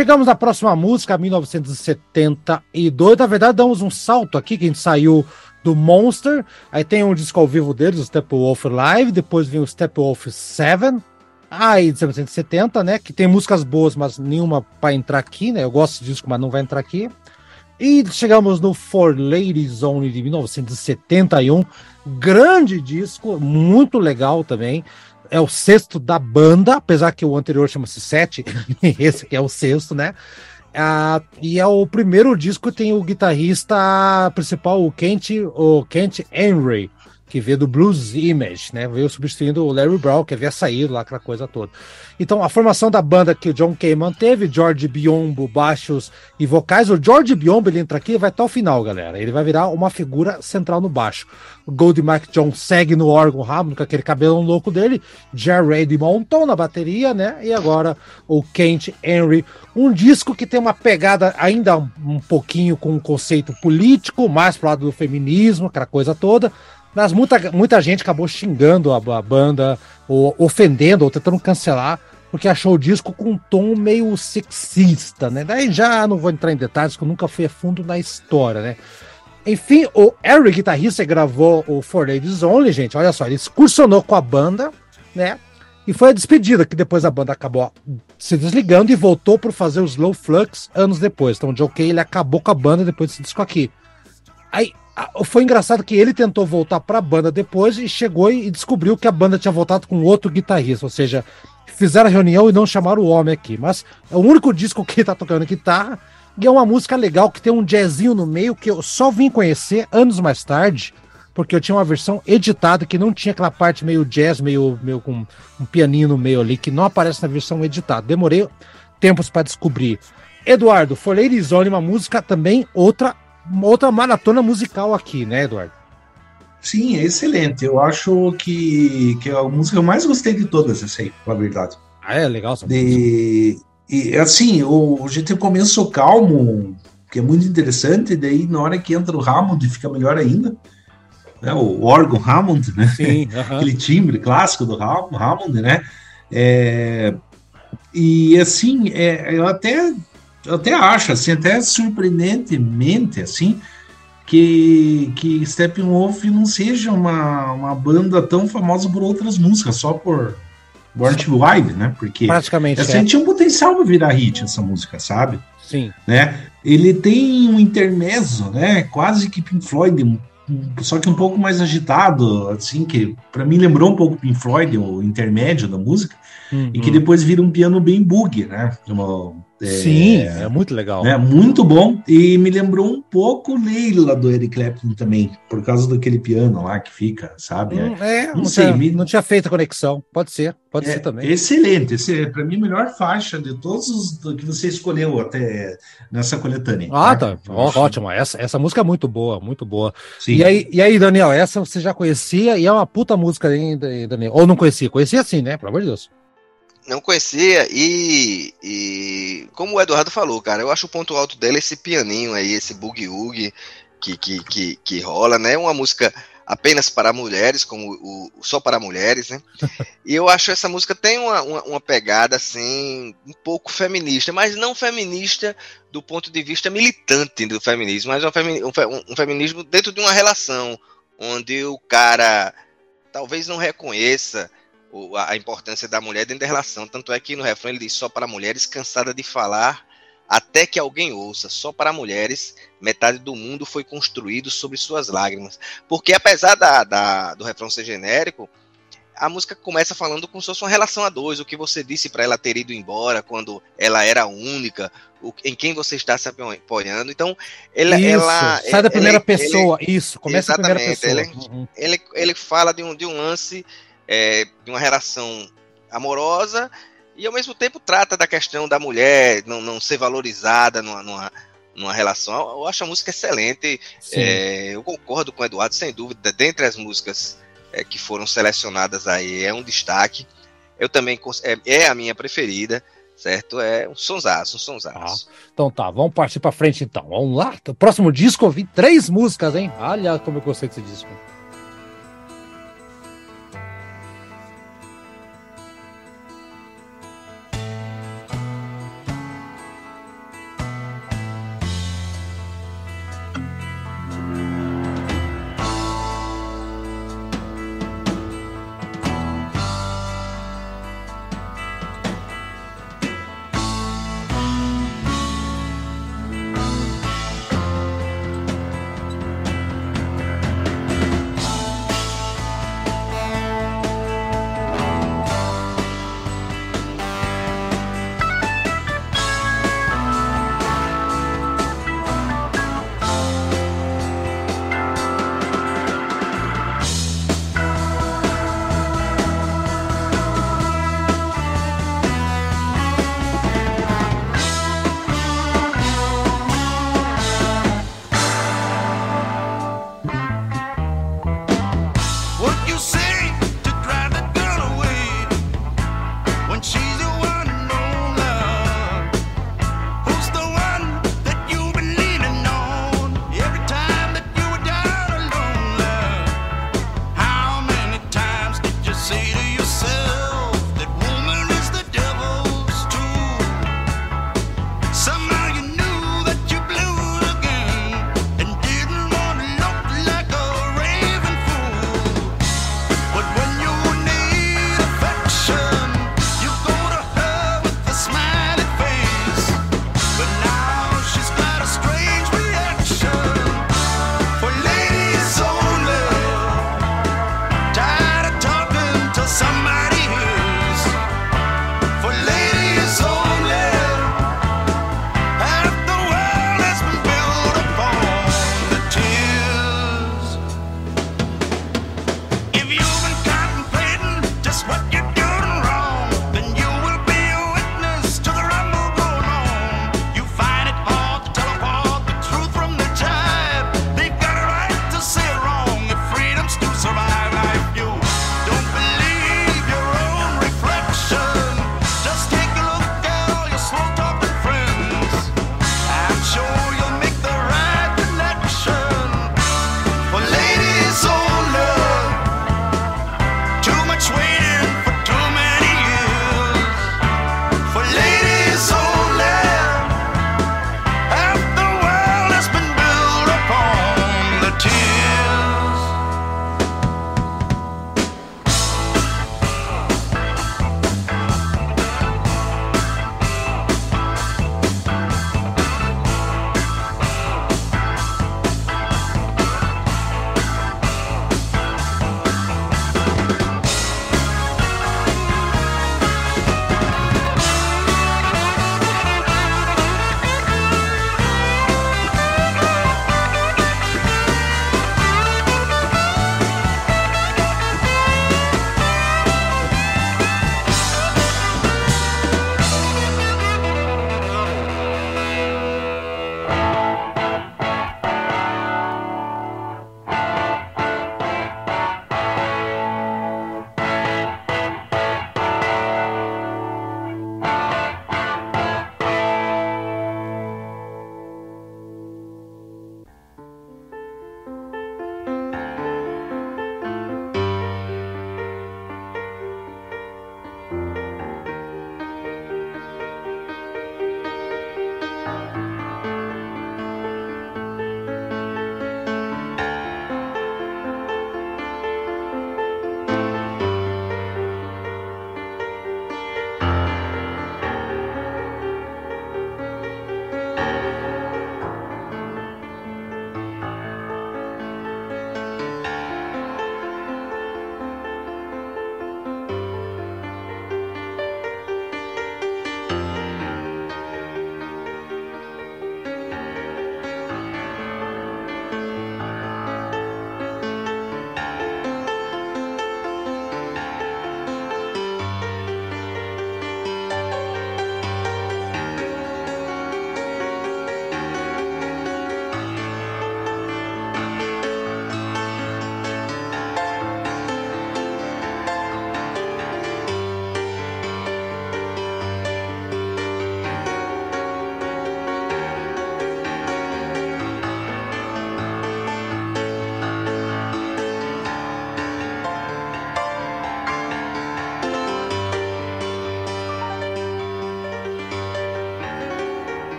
Chegamos na próxima música, 1972. Na verdade, damos um salto aqui, que a gente saiu do Monster. Aí tem um disco ao vivo deles, o Steppenwolf Live. Depois vem o Steppenwolf 7. Aí, de 1970, né? Que tem músicas boas, mas nenhuma para entrar aqui, né? Eu gosto desse disco, mas não vai entrar aqui. E chegamos no For Ladies Only de 1971. Grande disco, muito legal também é o sexto da banda, apesar que o anterior chama-se Sete, esse aqui é o sexto, né? Ah, e é o primeiro disco que tem o guitarrista principal, o Kent, o Kent Henry que veio do Blues Image, né? Veio substituindo o Larry Brown, que havia saído lá, aquela coisa toda. Então, a formação da banda que o John Kay manteve, George Biombo, baixos e vocais. O George Biombo, ele entra aqui e vai até o final, galera. Ele vai virar uma figura central no baixo. O Gold Mike John segue no órgão Hammond, com aquele cabelão louco dele. Jared Monton na bateria, né? E agora o Kent Henry. Um disco que tem uma pegada ainda um pouquinho com um conceito político, mais pro lado do feminismo, aquela coisa toda mas muita, muita gente acabou xingando a, a banda, ou ofendendo, ou tentando cancelar, porque achou o disco com um tom meio sexista, né? Daí já não vou entrar em detalhes, que eu nunca fui a fundo na história, né? Enfim, o Eric, guitarrista, gravou o For Ladies Only, gente. Olha só, ele excursionou com a banda, né? E foi a despedida, que depois a banda acabou se desligando e voltou para fazer os Slow Flux anos depois. Então o Joe Kay, ele acabou com a banda depois desse disco aqui. Aí foi engraçado que ele tentou voltar para a banda depois e chegou e descobriu que a banda tinha voltado com outro guitarrista, ou seja, fizeram a reunião e não chamaram o homem aqui. Mas é o único disco que ele tá tocando guitarra e é uma música legal que tem um jazzinho no meio que eu só vim conhecer anos mais tarde, porque eu tinha uma versão editada que não tinha aquela parte meio jazz, meio, meio com um pianinho no meio ali, que não aparece na versão editada. Demorei tempos para descobrir. Eduardo, Folheira Zone, uma música também, outra outra maratona musical aqui, né, Eduardo? Sim, é excelente. Eu acho que, que é a música que eu mais gostei de todas, essa aí, na verdade. Ah, é legal essa de... E assim, o, a gente tem um começo calmo, que é muito interessante, e daí na hora que entra o Hammond fica melhor ainda. Né? O órgão Hammond, né? Sim, uh -huh. Aquele timbre clássico do Hammond, né? É... E assim, é, eu até eu até acho, assim, até surpreendentemente, assim, que, que Steppenwolf não seja uma, uma banda tão famosa por outras músicas, só por Born to Wild, né? Porque praticamente assim, é. tinha um potencial para virar hit essa música, sabe? Sim. Né? Ele tem um intermezzo, né? Quase que Pink Floyd, só que um pouco mais agitado, assim, que para mim lembrou um pouco Pink Floyd, o intermédio da música, uhum. e que depois vira um piano bem bug, né? Uma, Sim, é muito legal. É muito bom. E me lembrou um pouco Leila do Eric Clapton também, por causa daquele piano lá que fica, sabe? Hum, é, não, não sei. Tinha, me... Não tinha feito a conexão. Pode ser, pode é, ser também. Excelente. Esse, para mim, a melhor faixa de todos os que você escolheu até nessa coletânea. Ah, tá. tá. Ótimo. Essa, essa música é muito boa, muito boa. Sim. E, aí, e aí, Daniel, essa você já conhecia e é uma puta música ainda, Daniel. Ou não conhecia? Conhecia sim, né? Pelo amor de Deus. Não conhecia e, e como o Eduardo falou, cara, eu acho o ponto alto dela esse pianinho aí, esse boogie-woogie que, que, que, que rola, né? Uma música apenas para mulheres, como o, só para mulheres, né? E eu acho essa música tem uma, uma, uma, pegada assim um pouco feminista, mas não feminista do ponto de vista militante do feminismo, mas um, femi, um, um feminismo dentro de uma relação onde o cara talvez não reconheça a importância da mulher dentro da relação. Tanto é que no refrão ele diz só para mulheres cansada de falar até que alguém ouça. Só para mulheres, metade do mundo foi construído sobre suas lágrimas. Porque apesar da, da do refrão ser genérico, a música começa falando como se fosse uma relação a dois, o que você disse para ela ter ido embora quando ela era única, o, em quem você está se apoiando. Então, ela. Isso, ela sai da primeira pessoa, ele, isso, começa da primeira pessoa. Ele, uhum. ele, ele fala de um, de um lance é, de uma relação amorosa e ao mesmo tempo trata da questão da mulher não, não ser valorizada numa, numa, numa relação. Eu acho a música excelente. É, eu concordo com o Eduardo, sem dúvida. Dentre as músicas é, que foram selecionadas aí, é um destaque. Eu também é, é a minha preferida, certo? É um sonsaço, um sonsaço. Ah, então tá, vamos partir para frente então. Vamos lá. O próximo disco eu vi três músicas, hein? Olha como eu gostei desse disco.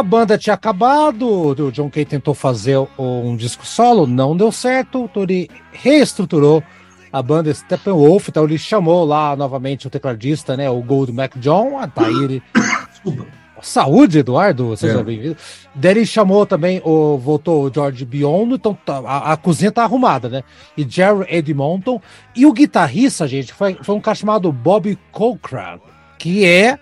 A banda tinha acabado, o John Kay tentou fazer um disco solo, não deu certo, então ele reestruturou a banda Steppenwolf, então ele chamou lá novamente o tecladista, né, o Gold Mac John, ah, tá aí ele... Saúde, Eduardo, seja é. bem-vindo. Daí ele chamou também, o, voltou o George Biondo, então tá, a, a, cozinha tá arrumada, né? E Jerry Edmonton. E o guitarrista, gente, foi, foi um cara chamado Bob Cochran, que é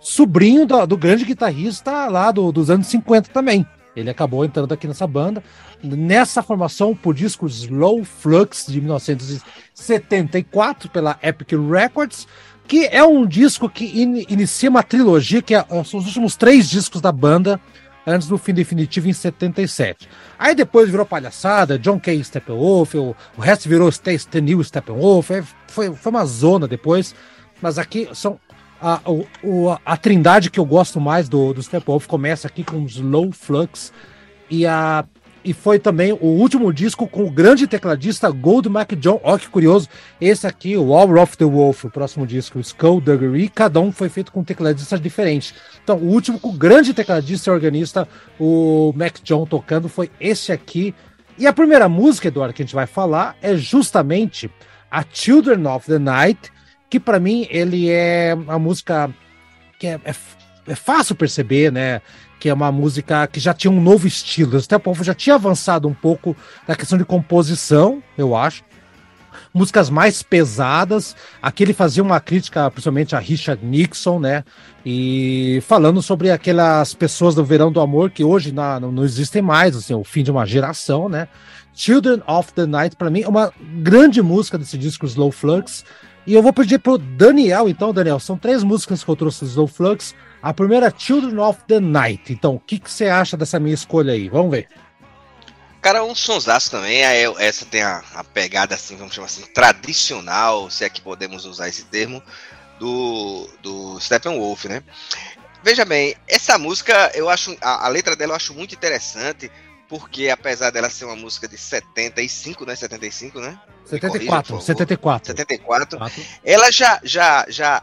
sobrinho do, do grande guitarrista lá do, dos anos 50 também. Ele acabou entrando aqui nessa banda. Nessa formação, por disco Slow Flux de 1974 pela Epic Records, que é um disco que in, inicia uma trilogia que é, são os últimos três discos da banda antes do fim definitivo em 77. Aí depois virou palhaçada, John Kay Steppenwolf, o, o resto virou Stan New Steppenwolf, foi, foi uma zona depois, mas aqui são a, o, a trindade que eu gosto mais do, do Steppenwolf começa aqui com Slow Flux e a e foi também o último disco com o grande tecladista Gold McJohn. Ó, que curioso. Esse aqui, o All of the Wolf, o próximo disco, o Skullduggery, cada um foi feito com tecladistas diferentes. Então, o último com o grande tecladista e organista, o McJohn, tocando, foi esse aqui. E a primeira música, Eduardo, que a gente vai falar é justamente a Children of the Night, que para mim ele é uma música que é, é, é, fácil perceber, né? Que é uma música que já tinha um novo estilo. Até o povo já tinha avançado um pouco na questão de composição, eu acho. Músicas mais pesadas. Aqui ele fazia uma crítica, principalmente a Richard Nixon, né? E falando sobre aquelas pessoas do Verão do Amor que hoje não, não existem mais, assim, o fim de uma geração, né? Children of the Night, para mim, é uma grande música desse disco Slow Flux. E eu vou pedir pro Daniel, então, Daniel, são três músicas que eu trouxe do Flux. A primeira Children of the Night. Então, o que, que você acha dessa minha escolha aí? Vamos ver. Cara, um sonsaço também. Essa tem a, a, pegada, assim, vamos chamar assim, tradicional, se é que podemos usar esse termo, do, do Steppenwolf, né? Veja bem, essa música, eu acho, a, a letra dela eu acho muito interessante, porque apesar dela ser uma música de 75, né? 75, né? 74, corrija, 74. 74. Ela já, já, já,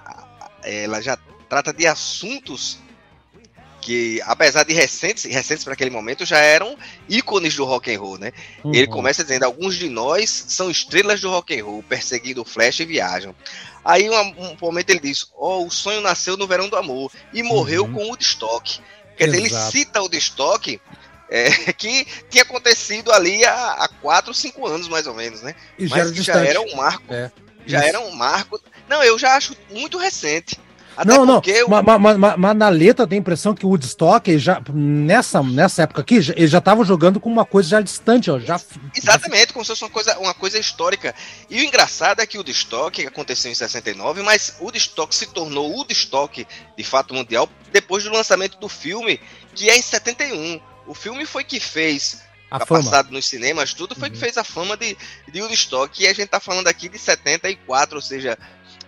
ela já trata de assuntos que, apesar de recentes, recentes para aquele momento, já eram ícones do rock and roll, né? Uhum. Ele começa dizendo: alguns de nós são estrelas do rock and roll, perseguindo o Flash e viajam. Aí um, um momento ele diz: ó, oh, o sonho nasceu no verão do amor e morreu uhum. com o Woodstock. Quer Exato. dizer, ele cita o Woodstock é, que tinha acontecido ali há, há quatro, cinco anos mais ou menos, né? E Mas já, já era um marco. É, já era um marco. Não, eu já acho muito recente. Até não, não, eu... mas, mas, mas, mas, na letra tem a impressão que o Woodstock, já, nessa, nessa época aqui, ele já estava jogando com uma coisa já distante, ó, já... Exatamente, como se fosse uma coisa, uma coisa histórica. E o engraçado é que o Woodstock aconteceu em 69, mas o Woodstock se tornou o Woodstock, de fato, mundial, depois do lançamento do filme, que é em 71. O filme foi que fez a tá passado nos cinemas, tudo foi uhum. que fez a fama de, de Woodstock. E a gente tá falando aqui de 74, ou seja,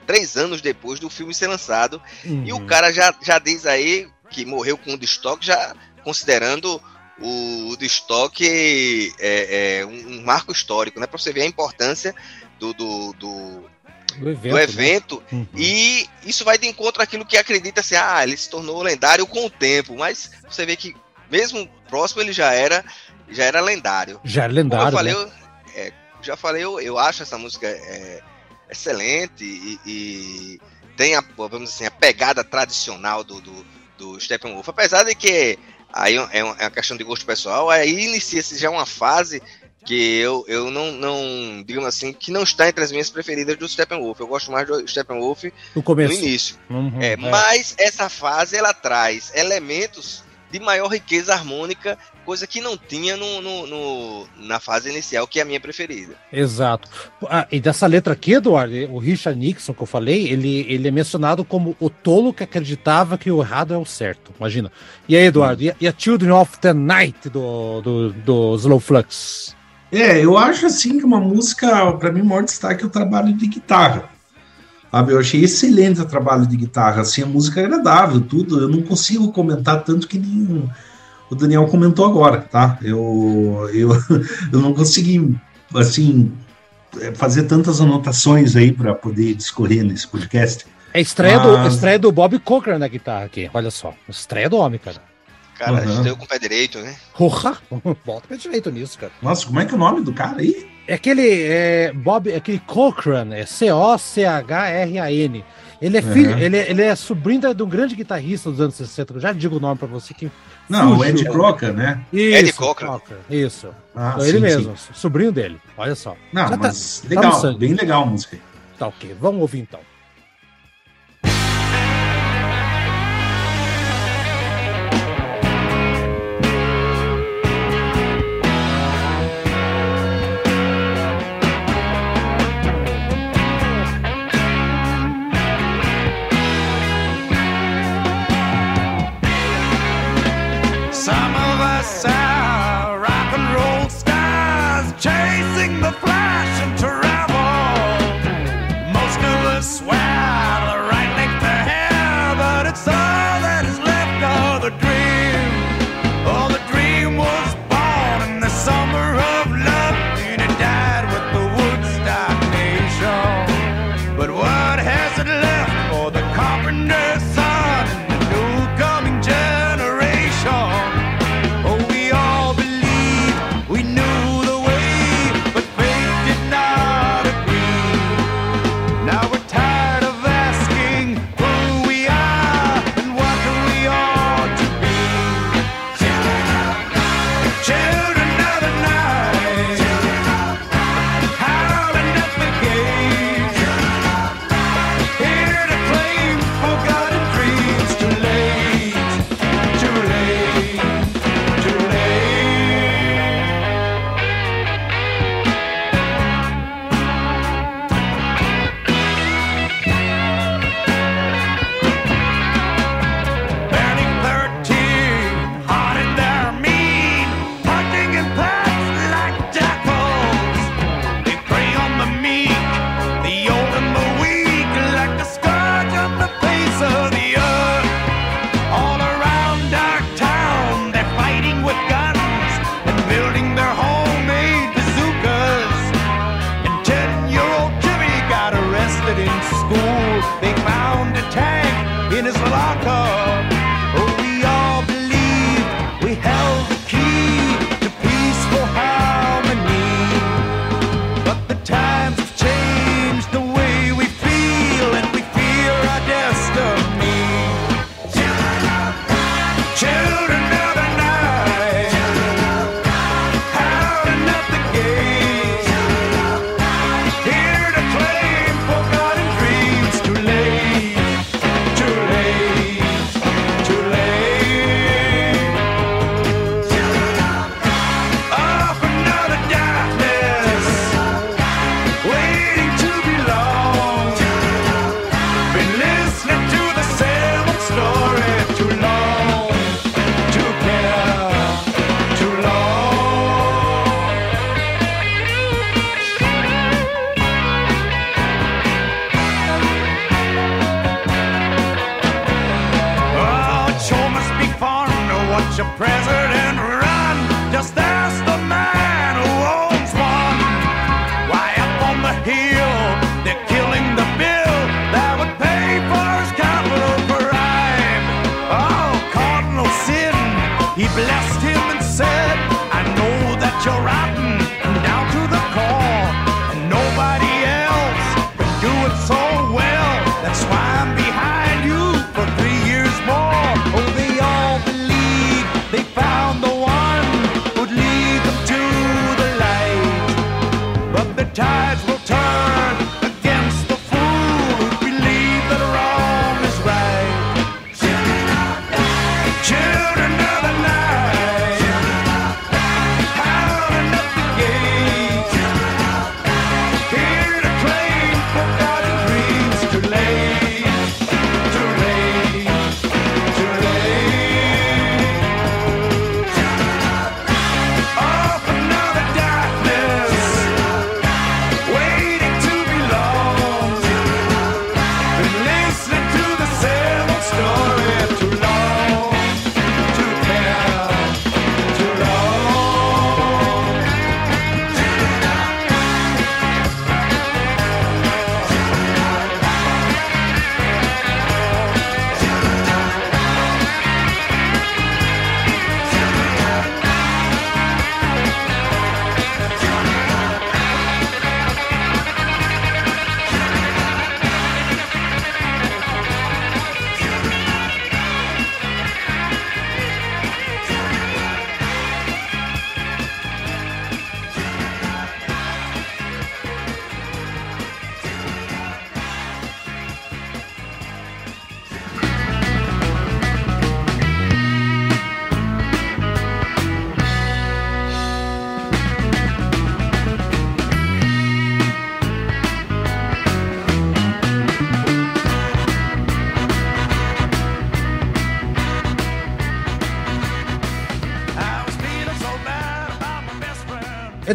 três anos depois do filme ser lançado. Uhum. E o uhum. cara já, já diz aí que morreu com o Woodstock, já considerando o Woodstock é, é um, um, marco histórico, né? Para você ver a importância do, do, do do evento. Do evento né? uhum. E isso vai de encontro àquilo que acredita assim, ah, ele se tornou lendário com o tempo. Mas você vê que mesmo próximo ele já era já era lendário. Já era lendário. Como eu falei, né? eu, é, já falei, eu, eu acho essa música é, excelente e, e, tem a, vamos assim, a pegada tradicional do, do, do Steppenwolf. Apesar de que aí é, é uma questão de gosto pessoal, aí inicia-se já uma fase que eu, eu não, não, digamos assim, que não está entre as minhas preferidas do Steppenwolf. Eu gosto mais do Steppenwolf no, começo. no início. Uhum, é, é. Mas essa fase ela traz elementos de maior riqueza harmônica, coisa que não tinha no, no, no, na fase inicial, que é a minha preferida. Exato. Ah, e dessa letra aqui, Eduardo, o Richard Nixon, que eu falei, ele, ele é mencionado como o tolo que acreditava que o errado é o certo. Imagina. E aí, Eduardo, hum. e, a, Children of the Night do, do, do Slow Flux? É, eu acho assim que uma música, para mim, o maior destaque é o trabalho de guitarra. Sabe, eu achei excelente o trabalho de guitarra, assim, a música é agradável, tudo. Eu não consigo comentar tanto que nem o Daniel comentou agora, tá? Eu, eu, eu não consegui, assim, fazer tantas anotações aí para poder discorrer nesse podcast. É estreia, Mas... do, estreia do Bob Cochran na guitarra aqui, olha só. Estreia do homem, cara. Cara, uhum. estreou com o pé direito, né? Porra! Bota o pé direito nisso, cara. Nossa, como é que é o nome do cara aí? É aquele é, Bob, é aquele Cochran, é C-O-C-H-R-A-N. Ele é filho, uhum. ele, é, ele é sobrinho de um grande guitarrista dos anos 60. Eu já digo o nome pra você que. Não, fugiu. o Ed Crocker, né? Isso, Ed Crocker. Isso. Ah, então, sim, ele mesmo, sim. sobrinho dele. Olha só. Não, já tá, mas tá, legal, tá bem legal a música. Tá ok, vamos ouvir então.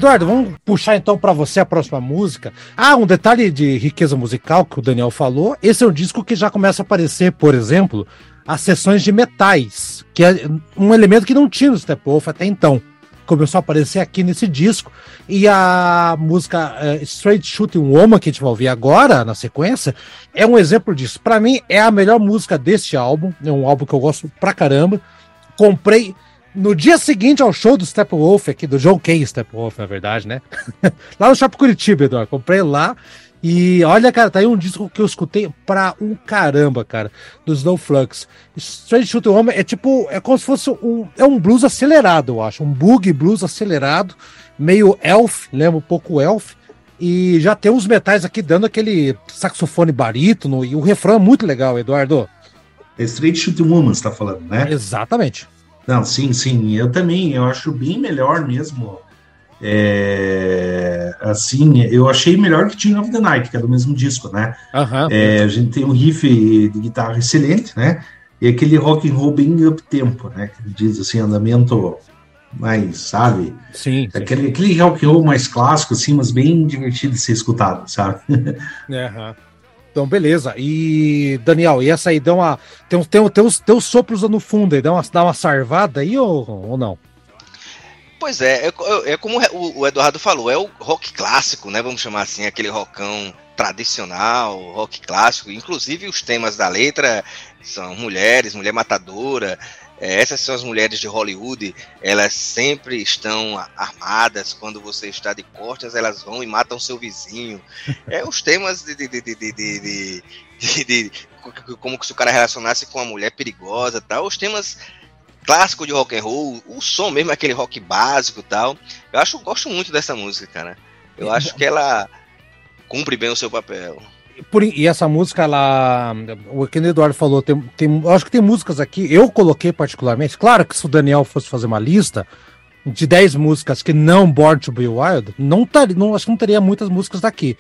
Eduardo, vamos puxar então para você a próxima música. Ah, um detalhe de riqueza musical que o Daniel falou. Esse é um disco que já começa a aparecer, por exemplo, as sessões de metais, que é um elemento que não tinha no Steppenwolf até então. Começou a aparecer aqui nesse disco. E a música uh, Straight Shooting Woman, que a gente vai ouvir agora, na sequência, é um exemplo disso. Para mim, é a melhor música deste álbum. É um álbum que eu gosto pra caramba. Comprei no dia seguinte ao show do Steppenwolf, aqui, do John Kay Steppenwolf, na verdade, né? lá no Shopping Curitiba, Eduardo. Comprei lá. E olha, cara, tá aí um disco que eu escutei pra um caramba, cara, do Snowflux. Strange Shooter Woman é tipo, é como se fosse um, é um blues acelerado, eu acho, um bug blues acelerado, meio elf, lembra um pouco elf, e já tem uns metais aqui dando aquele saxofone barítono, e o refrão é muito legal, Eduardo. É Straight Shooting Woman, você tá falando, né? Exatamente. Não, sim, sim, eu também, eu acho bem melhor mesmo é, assim, eu achei melhor que Team of the Night, que é do mesmo disco, né? Uhum. É, a gente tem um riff de guitarra excelente, né? E aquele rock and roll bem up tempo, né? Que diz assim, andamento mais, sabe? Sim. Aquele, sim. aquele rock and roll mais clássico, assim, mas bem divertido de ser escutado, sabe? Uhum. Então, beleza. E, Daniel, e essa aí deu uma. Tem, tem, tem, os, tem os sopros no fundo aí, dá uma, dá uma sarvada aí ou, ou não? Pois é, é, é como o Eduardo falou, é o rock clássico, né? Vamos chamar assim, aquele rockão tradicional, rock clássico. Inclusive os temas da letra são mulheres, mulher matadora. É, essas são as mulheres de Hollywood, elas sempre estão armadas. Quando você está de costas, elas vão e matam seu vizinho. É os temas de, de, de, de, de, como se o cara relacionasse com uma mulher perigosa, tal. Os temas clássico de rock and roll, o som mesmo é aquele rock básico e tal. Eu acho, gosto muito dessa música, cara. Eu acho que ela cumpre bem o seu papel. Por, e essa música, ela. O que o Eduardo falou, tem, tem, acho que tem músicas aqui, eu coloquei particularmente. Claro que se o Daniel fosse fazer uma lista de 10 músicas que não Born to Be Wild, não, tar, não acho que não teria muitas músicas daqui.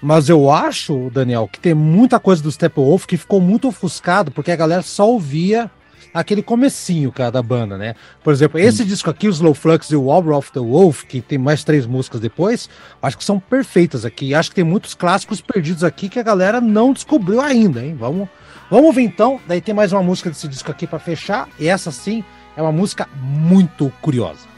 Mas eu acho, Daniel, que tem muita coisa do Steppenwolf que ficou muito ofuscado, porque a galera só ouvia aquele comecinho, cara, da banda, né? Por exemplo, esse hum. disco aqui, o Slow Flux e o Hour of the Wolf, que tem mais três músicas depois, acho que são perfeitas aqui. Acho que tem muitos clássicos perdidos aqui que a galera não descobriu ainda, hein? Vamos, vamos ver então. Daí tem mais uma música desse disco aqui para fechar, e essa sim é uma música muito curiosa.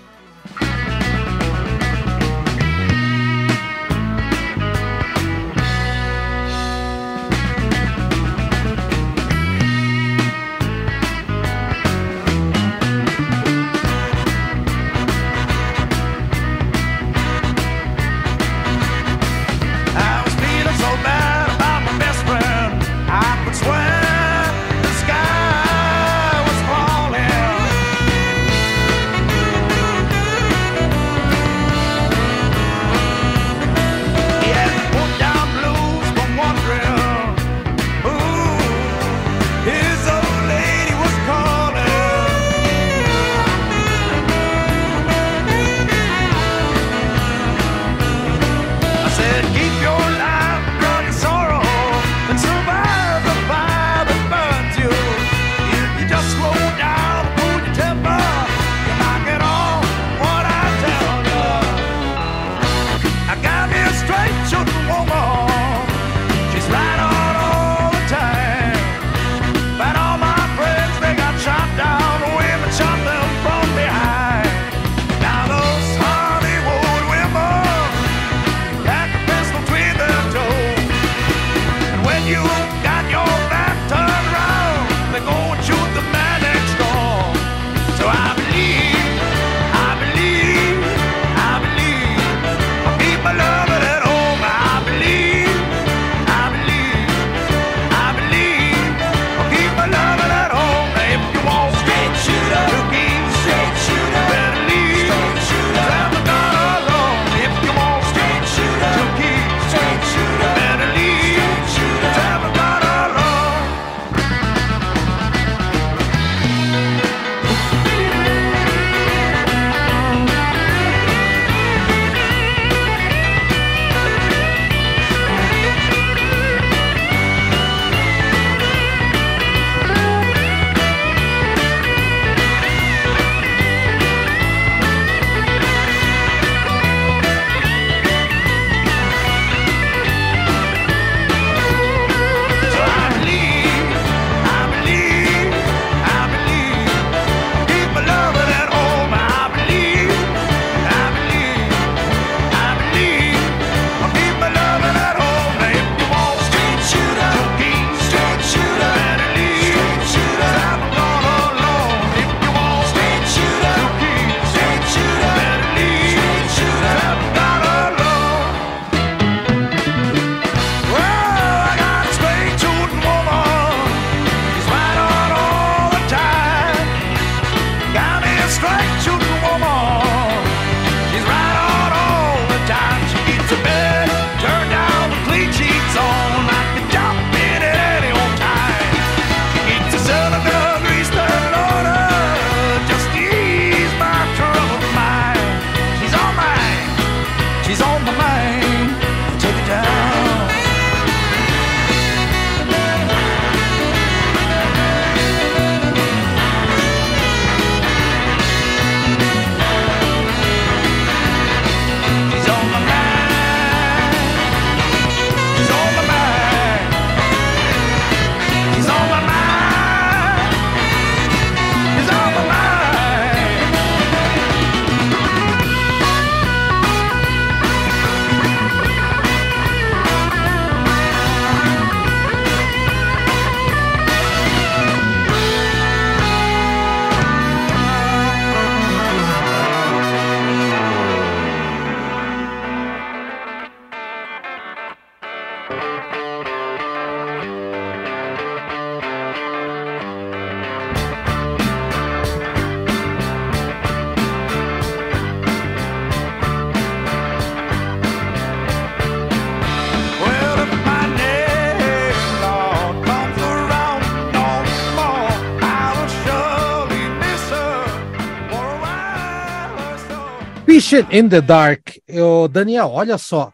In the Dark. Eu, Daniel, olha só.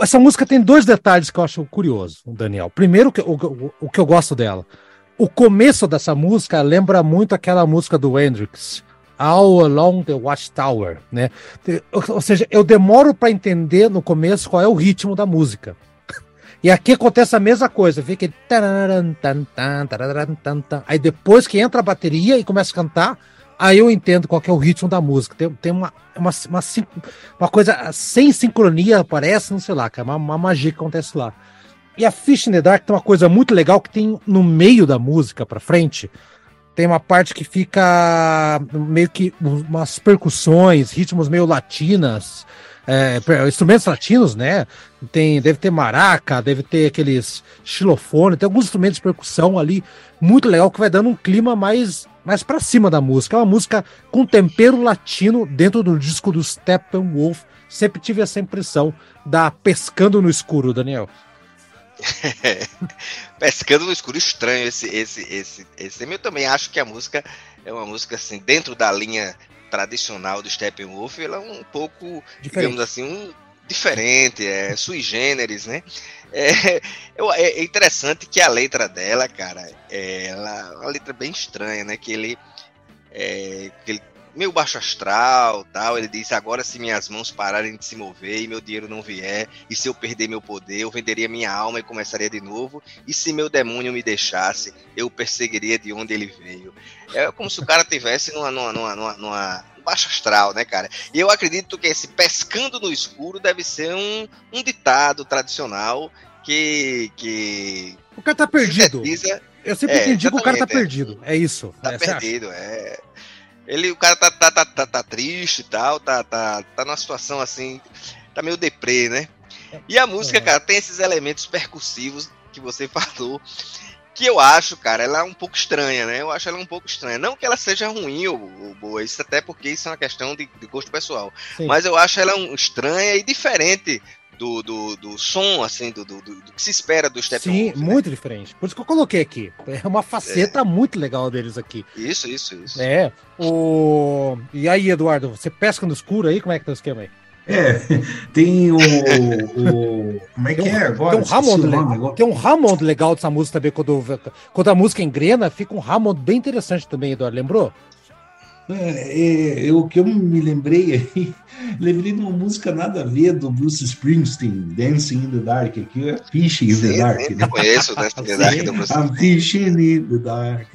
Essa música tem dois detalhes que eu acho curioso, Daniel. Primeiro, o, o, o que eu gosto dela. O começo dessa música lembra muito aquela música do Hendrix, All Along the Watchtower, né? Ou, seja, eu demoro para entender no começo qual é o ritmo da música. E aqui acontece a mesma coisa, fica aí depois que entra a bateria e começa a cantar, aí eu entendo qual é o ritmo da música. Tem, tem uma, uma, uma, uma coisa sem sincronia, parece, não sei lá, é uma, uma magia que acontece lá. E a Fish in the Dark tem uma coisa muito legal que tem no meio da música para frente, tem uma parte que fica meio que umas percussões, ritmos meio latinas, é, instrumentos latinos, né? Tem, deve ter maraca, deve ter aqueles xilofones, tem alguns instrumentos de percussão ali, muito legal, que vai dando um clima mais, mais para cima da música. É uma música com tempero latino dentro do disco do Steppenwolf. Sempre tive essa impressão da Pescando no Escuro, Daniel. Pescando no escuro estranho esse esse esse esse. Eu também acho que a música é uma música assim dentro da linha tradicional do Steppenwolf, ela é um pouco, diferente. digamos assim, um, diferente, é sui generis, né? É, é, interessante que a letra dela, cara, é, ela, uma letra bem estranha, né? Que ele, é, que ele meio baixo astral, tal. Ele diz: agora se minhas mãos pararem de se mover e meu dinheiro não vier, e se eu perder meu poder, eu venderia minha alma e começaria de novo. E se meu demônio me deixasse, eu perseguiria de onde ele veio. É como se o cara tivesse numa, numa, numa, numa, baixo astral, né, cara? E eu acredito que esse pescando no escuro deve ser um, um ditado tradicional que, que. O cara tá perdido. Eu sempre é, entendi que o cara tá perdido. É isso. Tá é, perdido, é. Ele, o cara tá, tá, tá, tá, tá triste e tal, tá, tá, tá numa situação assim, tá meio deprê, né? E a música, é. cara, tem esses elementos percussivos que você falou, que eu acho, cara, ela é um pouco estranha, né? Eu acho ela um pouco estranha. Não que ela seja ruim ou, ou boa, isso até porque isso é uma questão de, de gosto pessoal. Sim. Mas eu acho ela um, estranha e diferente do, do, do som, assim, do, do, do, que se espera do Steppenwolf. Sim, né? muito diferente. Por isso que eu coloquei aqui. É uma faceta é. muito legal deles aqui. Isso, isso, isso. É. O... E aí, Eduardo, você pesca no escuro aí? Como é que tá o esquema aí? É, tem o, o. Como é que tem um, é agora? Tem um, Hammond legal, tem um Hammond legal dessa música também, quando, quando a música engrena, fica um Hammond bem interessante também, Eduardo. Lembrou? É, é, o que eu me lembrei aí, lembrei de uma música nada a ver do Bruce Springsteen, Dancing in the Dark, aqui é Fishing in the Dark. Né? conheço Dancing in the Dark do Bruce I'm Fishing in the Dark.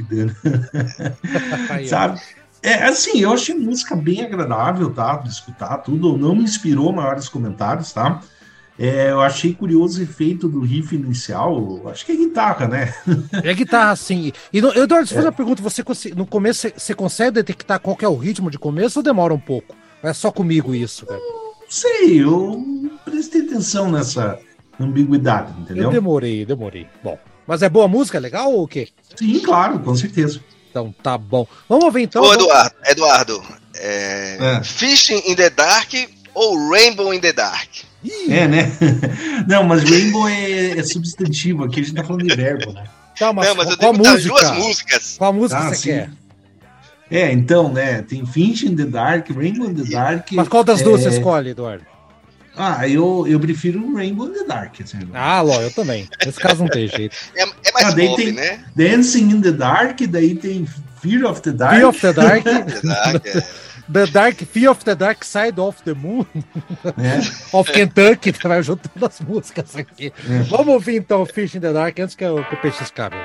Sabe? É, assim, eu achei a música bem agradável, tá? De escutar tudo, não me inspirou maiores comentários, tá? É, eu achei curioso o efeito do riff inicial. Acho que é guitarra, né? É guitarra, sim. E no, Eduardo, se é. fazer uma pergunta, você no começo você, você, consegue detectar qual é o ritmo de começo ou demora um pouco? É só comigo isso, velho? Não sei, eu prestei atenção nessa ambiguidade, entendeu? Eu demorei, demorei. Bom, mas é boa música, é legal ou o quê? Sim, claro, com certeza. Então tá bom. Vamos ver então. Ô, Eduardo, Eduardo é... É. Fishing in the Dark ou Rainbow in the Dark? É, né? Não, mas Rainbow é, é, substantivo, aqui a gente tá falando de verbo, né? Tá, mas, não, mas eu tenho música? duas músicas. Qual música ah, você sim. quer? É, então, né? Tem Finch in the Dark, Rainbow in the Dark. Mas qual das é... duas você escolhe, Eduardo? Ah, eu, eu prefiro Rainbow in the Dark. Assim. Ah, Ló, eu também. Nesse caso não tem jeito. É, é mais ah, pop, né? Dancing in the Dark, daí tem Fear of the Dark. Fear of the Dark. The Dark Fear of the Dark Side of the Moon é. of Kentucky, vai juntando as músicas aqui. É. Vamos ouvir então Fish in the Dark antes que o, que o peixe escape.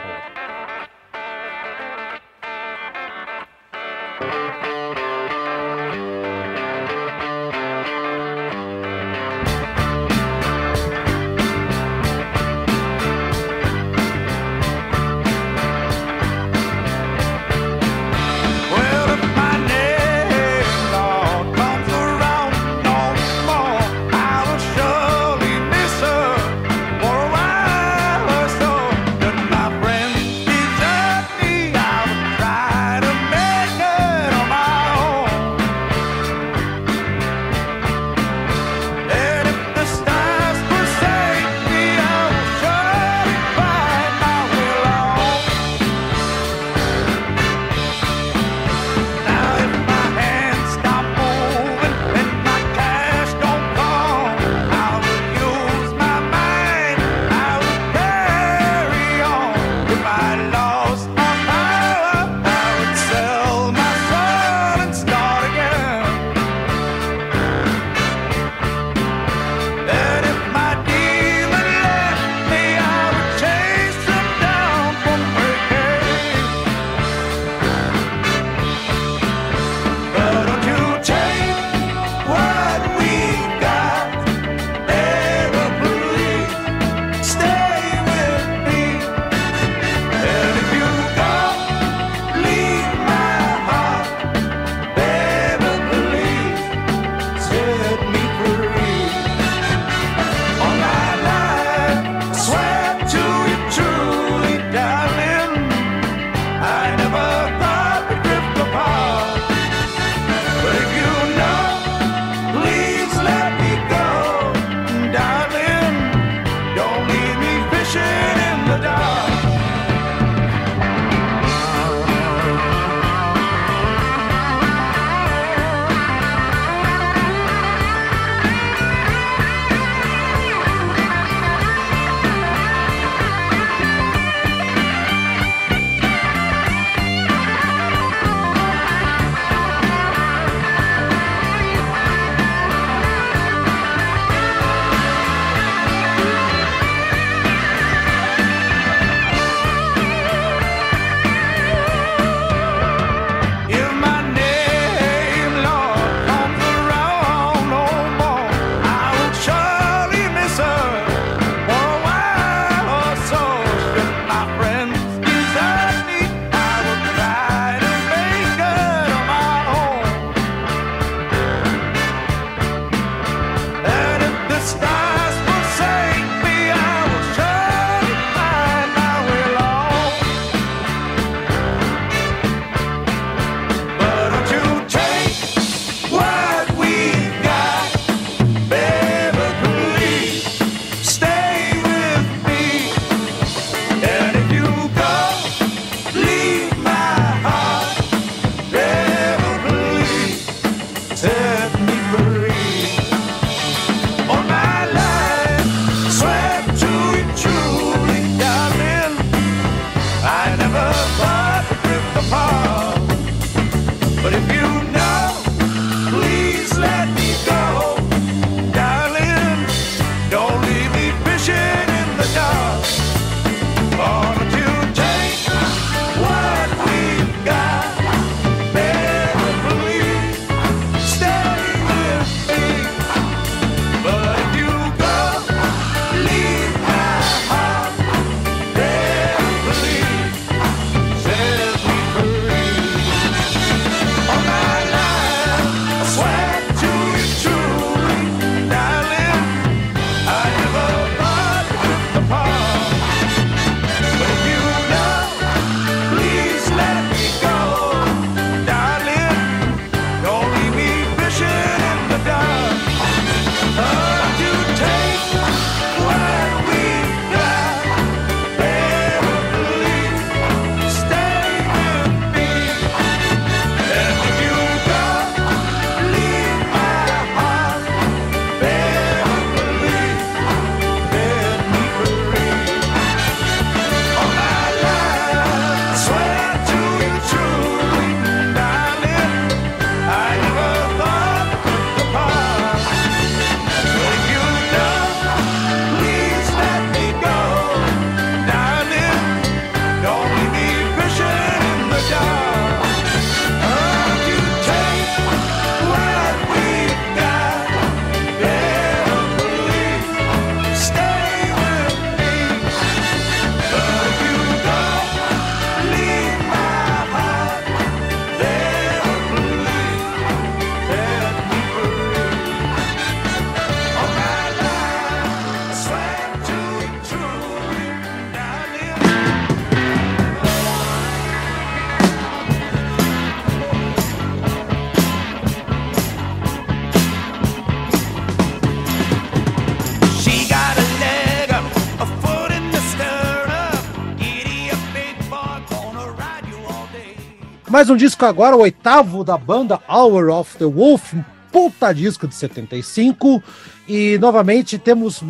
Mais um disco agora, o oitavo da banda Hour of the Wolf, um puta disco de 75. E novamente temos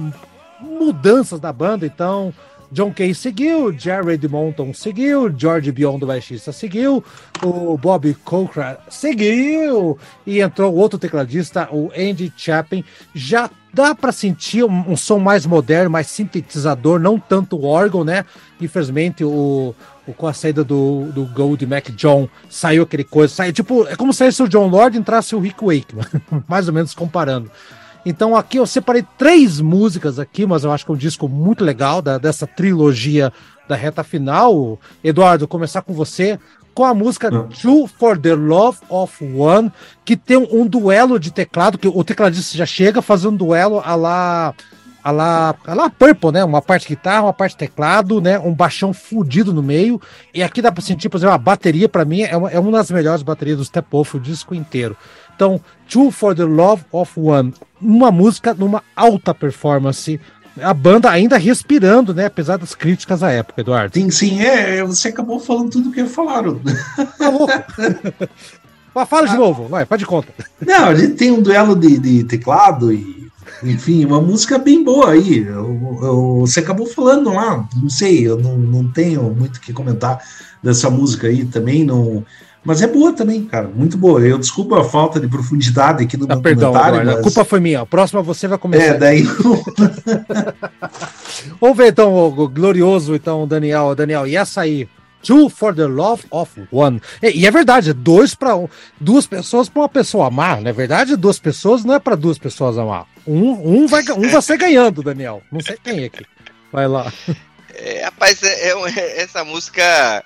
mudanças da banda, então John Kay seguiu, Jared Monton seguiu, George Beyond, do baixista, seguiu, o Bob Cochran seguiu, e entrou outro tecladista, o Andy Chapin. Já dá para sentir um, um, som mais moderno, mais sintetizador, não tanto órgão, né? Infelizmente, o, o, com a saída do, do Gold Mac John, saiu aquele coisa, saiu, tipo, é como se o John Lord entrasse o Rick Wakeman, mais ou menos comparando. Então aqui eu separei três músicas aqui, mas eu acho que é um disco muito legal da, dessa trilogia da reta final. Eduardo, começar com você com a música ah. Two for the Love of One, que tem um, um, duelo de teclado, que o tecladista já chega fazendo um duelo a lá a lá, a lá Purple, né? Uma parte guitarra, uma parte teclado, né? Um baixão fudido no meio. E aqui dá pra sentir, por exemplo, a bateria, para mim, é uma, é uma das melhores baterias do Steppenwolf, o disco inteiro. Então, Two for the Love of One, uma música numa alta performance. A banda ainda respirando, né? Apesar das críticas à época, Eduardo. Sim, sim, é. Você acabou falando tudo que falaram. Tá louco. Fala de novo, vai, pode conta. Não, a gente tem um duelo de, de teclado e, enfim, uma música bem boa aí. Eu, eu, você acabou falando lá, não sei, eu não, não tenho muito o que comentar dessa música aí também, não. Mas é boa também, cara, muito boa. Eu desculpo a falta de profundidade aqui no ah, meu perdão, comentário. Mas... A culpa foi minha. A próxima você vai começar. É, daí. Vamos ver então o glorioso, então, Daniel. Daniel, e essa aí? Two for the love of one. E, e é verdade, dois para um, duas pessoas para uma pessoa amar, não é verdade? Duas pessoas não é para duas pessoas amar. Um, um vai um vai ser ganhando, Daniel. Não sei quem aqui. Vai lá. É, rapaz, é, é, essa música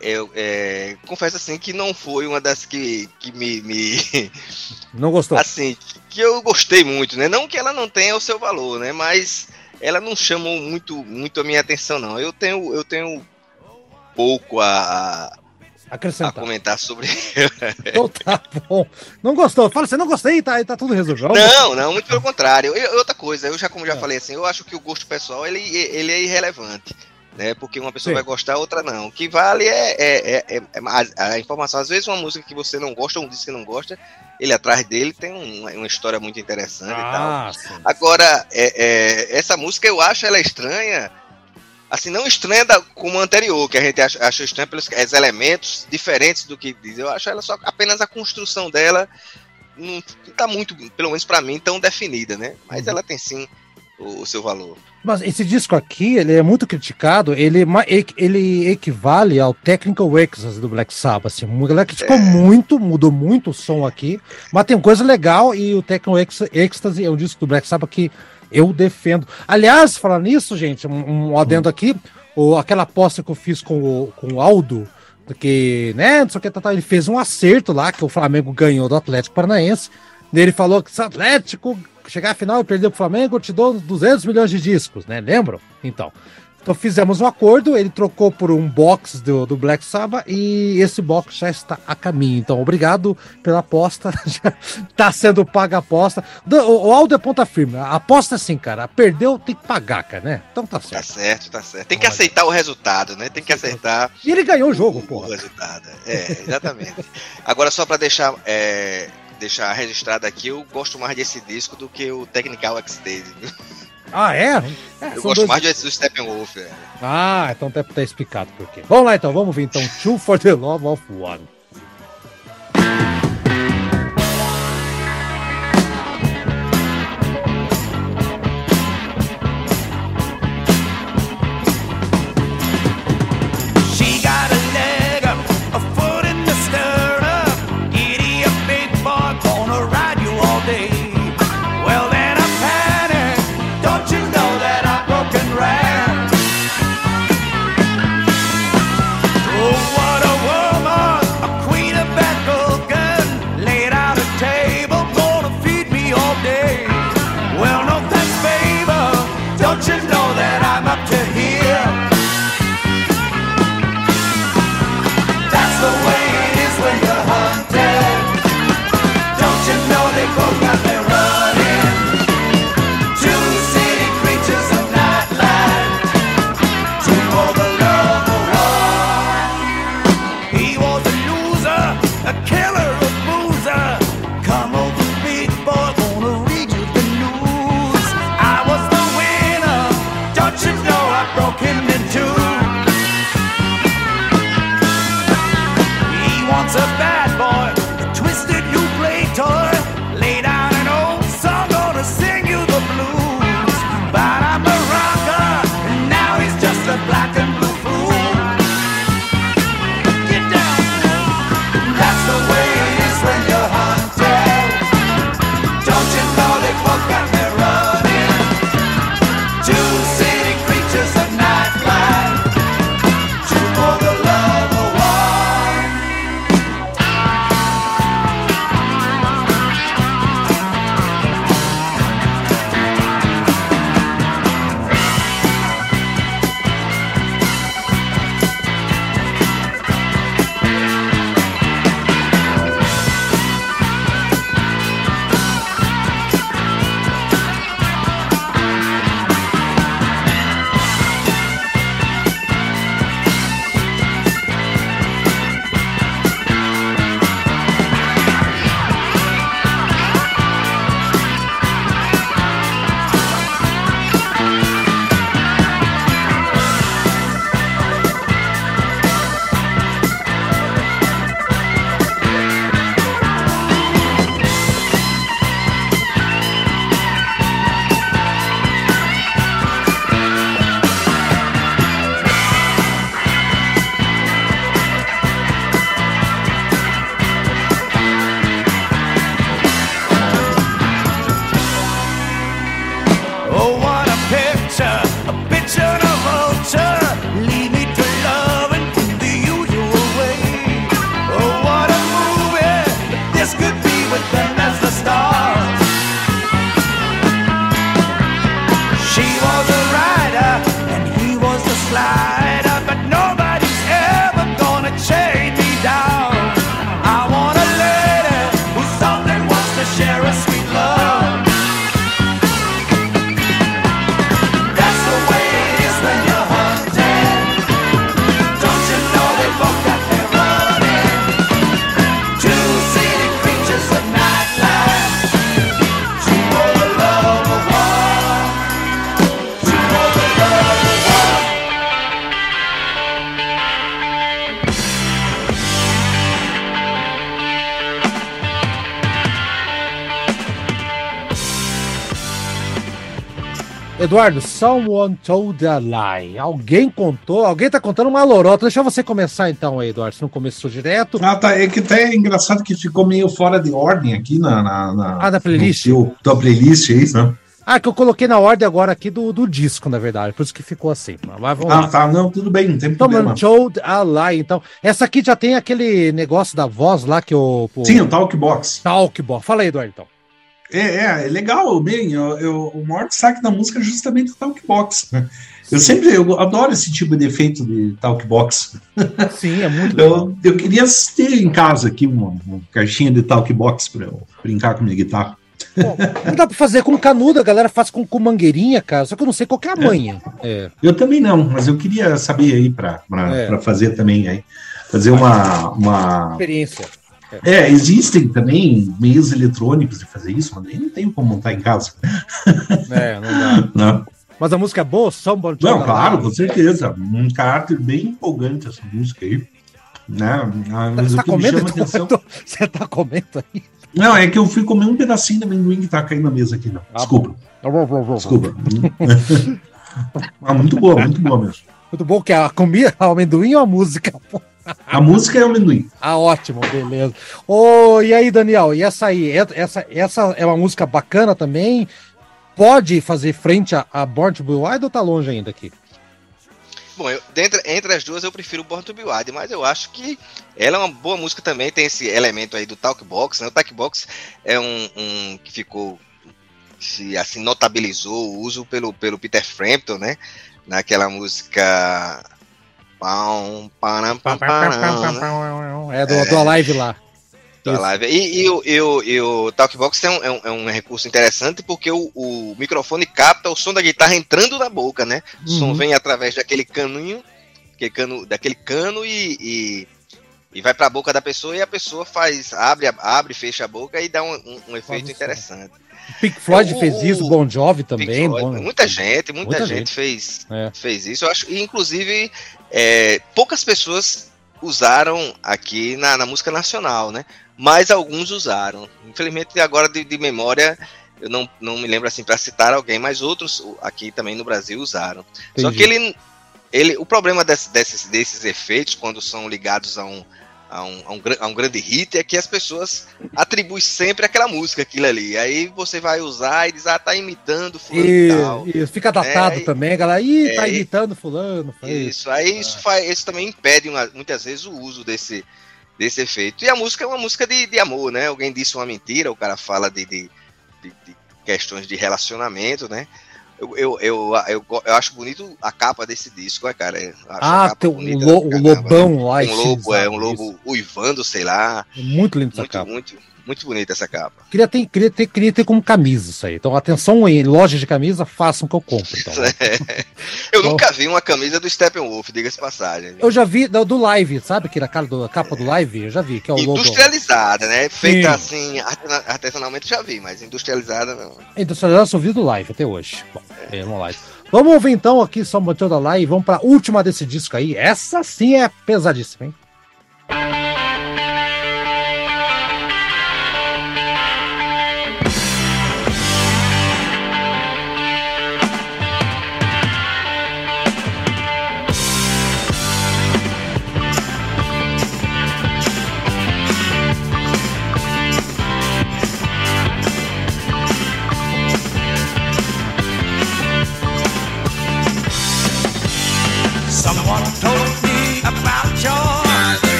eu é, confesso assim que não foi uma das que, que me, me, Não gostou? Assim, que eu gostei muito, né? Não que ela não tenha o seu valor, né? Mas ela não chamou muito, muito a minha atenção, não. Eu tenho, eu tenho pouco a, Acrescentar. a comentar sobre Então tá bom. Não gostou? Fala, você não gostei, tá, tá tudo resolvido. Não, não, muito pelo contrário. Eu, outra coisa, eu já, como já é. falei assim, eu acho que o gosto pessoal ele, ele é irrelevante né? Porque uma pessoa Sim. vai gostar, outra não. O que vale é, é, é, é a, a, informação. Às vezes uma música que você não gosta, ou um disco que não gosta, ele atrás dele tem um, uma história muito interessante ah, e tal. Sim. Agora, é, é, essa música eu acho ela estranha, assim, não estranha como a anterior, que a gente achou estranha pelos elementos diferentes do que diz. Eu acho ela só apenas a construção dela não está muito, pelo menos para mim, tão definida, né? Mas uhum. ela tem sim o, o seu valor. Mas esse disco aqui, ele é muito criticado, ele, ele equivale ao Technical Ecstasy do Black Sabbath, assim, o galera criticou é. muito, mudou muito o som aqui, mas tem coisa legal e o Technical Ecstasy é um disco do Black Sabbath que eu defendo. Aliás, falando nisso, gente, um, um adendo aqui, o, aquela aposta que eu fiz com o, com o Aldo, porque, né, não sei o que, tá, tá, ele fez um acerto lá, que o Flamengo ganhou do Atlético Paranaense, ele falou que se o Atlético chegar à final e perder pro Flamengo, eu te dou 200 milhões de discos, né? Lembram? Então. Então fizemos um acordo, ele trocou por um box do, do Black Sabbath e esse box já está a caminho. Então, obrigado pela aposta. Já está sendo paga a aposta. O, o Aldo é ponta firme. A aposta assim, cara. Perdeu, tem que pagar, cara, né? Então tá certo. Tá certo, tá certo. Tem que aceitar o resultado, né? Tem que aceitar. E ele ganhou o jogo, pô. O resultado. É, exatamente. Agora, só para deixar. É deixar registrado aqui, eu gosto mais desse disco do que o Technical Ecstasy. Ah, é? é eu gosto dois... mais do Steppenwolf. É. Ah, então tá, tá explicado por quê. Vamos lá então, vamos ver então. Two for the Love of One. Eduardo, someone told a lie. Alguém contou, alguém tá contando uma lorota. Deixa você começar então aí, Eduardo. Você não começou direto. Ah, tá. É que até é engraçado que ficou meio fora de ordem aqui na. na, na Ah, na playlist? No, tua playlist, é isso, né? Ah, que eu coloquei na ordem agora aqui do, do disco, na verdade. Por isso que ficou assim. Mas vamos Ah, lá. tá. Não, tudo bem, não tem problema. Someone told a lie. Então, essa aqui já tem aquele negócio da voz lá que o. o Sim, o Talkbox. Talkbox. Fala aí, Eduardo, então. É, é, é legal, bem. Eu, eu- o maior destaque da música é justamente o Talkbox. né? Eu sempre eu adoro esse tipo de efeito de Talkbox. Sim, é muito legal. Eu, eu queria ter em casa aqui uma, uma caixinha de Talkbox para eu brincar com minha guitarra. Bom, não dá pra fazer com canudo, a galera faz com, com mangueirinha, cara. Só que eu não sei qual que é a manha. É. Eu também não, mas eu queria saber aí para É. fazer também aí. Fazer uma, uma. Experiência. É, existem também meios eletrônicos de fazer isso, mas eu não tenho como montar em casa. É, não dá. Né? Mas a música é boa, Someone Não, Told a claro, com certeza. Um caráter bem empolgante essa música aí. Né? Ah, Mas Você o tá que me comendo? chama atenção. Eduardo? Você tá comendo aí? Não, é que eu fui comer um pedacinho de amendoim que tá caindo na mesa aqui, não. Ah, Desculpa, desculpa. ah, muito boa, muito boa mesmo. Muito bom que a comida, o amendoim ou a música? A música é o amendoim. Ah, ótimo, beleza. Ô, e aí, Daniel, e essa aí? É- Essa, essa é uma música bacana também? Pode fazer frente a, a Born to Be Wild ou tá longe ainda aqui? Bom, eu, dentre, entre as duas eu prefiro Born to Be Wild, mas eu acho que ela é uma boa música também, tem esse elemento aí do Talkbox, né? O Talkbox é um, um que ficou, se assim, notabilizou o uso pelo, pelo Peter Frampton, né? Naquela música... Pam, param, pam, param? É do, do Alive lá. da Isso. live. E, e o- e o- e o Talkbox é um, é um- é recurso interessante porque o, o microfone capta o som da guitarra entrando na boca, né? O som Uhum. vem através daquele caninho, aquele cano, daquele cano e, e, e vai para a boca da pessoa e a pessoa faz abre, abre fecha a boca e dá um, um- um efeito som. interessante. Pink Floyd O- fez isso, o- Bon Jovi também. Floyd, bom, muita gente, muita, Muita gente, gente. Fez, É. fez isso. Eu acho, e, inclusive, é, poucas pessoas usaram aqui na, na música nacional, né? Mas alguns usaram. Infelizmente, agora de, de memória, eu não, não me lembro assim para citar alguém, mas outros aqui também no Brasil usaram. Só entendi. que ele, ele o problema desse- desses, desses efeitos, quando são ligados a um, a, um, a, um, a um grande hit, é que as pessoas atribuem sempre aquela música, aquilo ali. Aí você vai usar e diz, ah, tá imitando fulano e tal. Fica datado É, também, galera. Ih, tá é, e- imitando fulano. Isso, aí isso, faz, isso também impede uma- muitas vezes o uso desse, desse efeito. E a música é uma música de, de amor, né? Alguém disse uma mentira, o cara fala de, de, de- de questões de relacionamento, né? Eu, eu, eu, eu, eu acho bonito a capa desse disco, né, cara? Ah, tem o, bonita lo- pra o lobão lá. Um lobo, é, um lobo uivando, sei lá. isso. É Muito lindo essa Muito, capa. muito, muito bonita essa capa. Queria ter, queria, ter, queria ter como camisa isso aí. Então, atenção em loja de camisa, façam que eu compro. Então. Eu Bom. nunca vi uma camisa do Steppenwolf, diga-se passagem. Eu já vi do, live, sabe aquela cara do, a capa do live? Eu já vi, que é o logo. Industrializada, né? Feita Sim. assim, artesana- artesanalmente já vi, mas industrializada não. Industrializado só vi do live até hoje. Bom, é, vamos lá. Vamos ouvir então aqui só motor da live. Vamos pra última desse disco aí. Essa sim é pesadíssima, hein?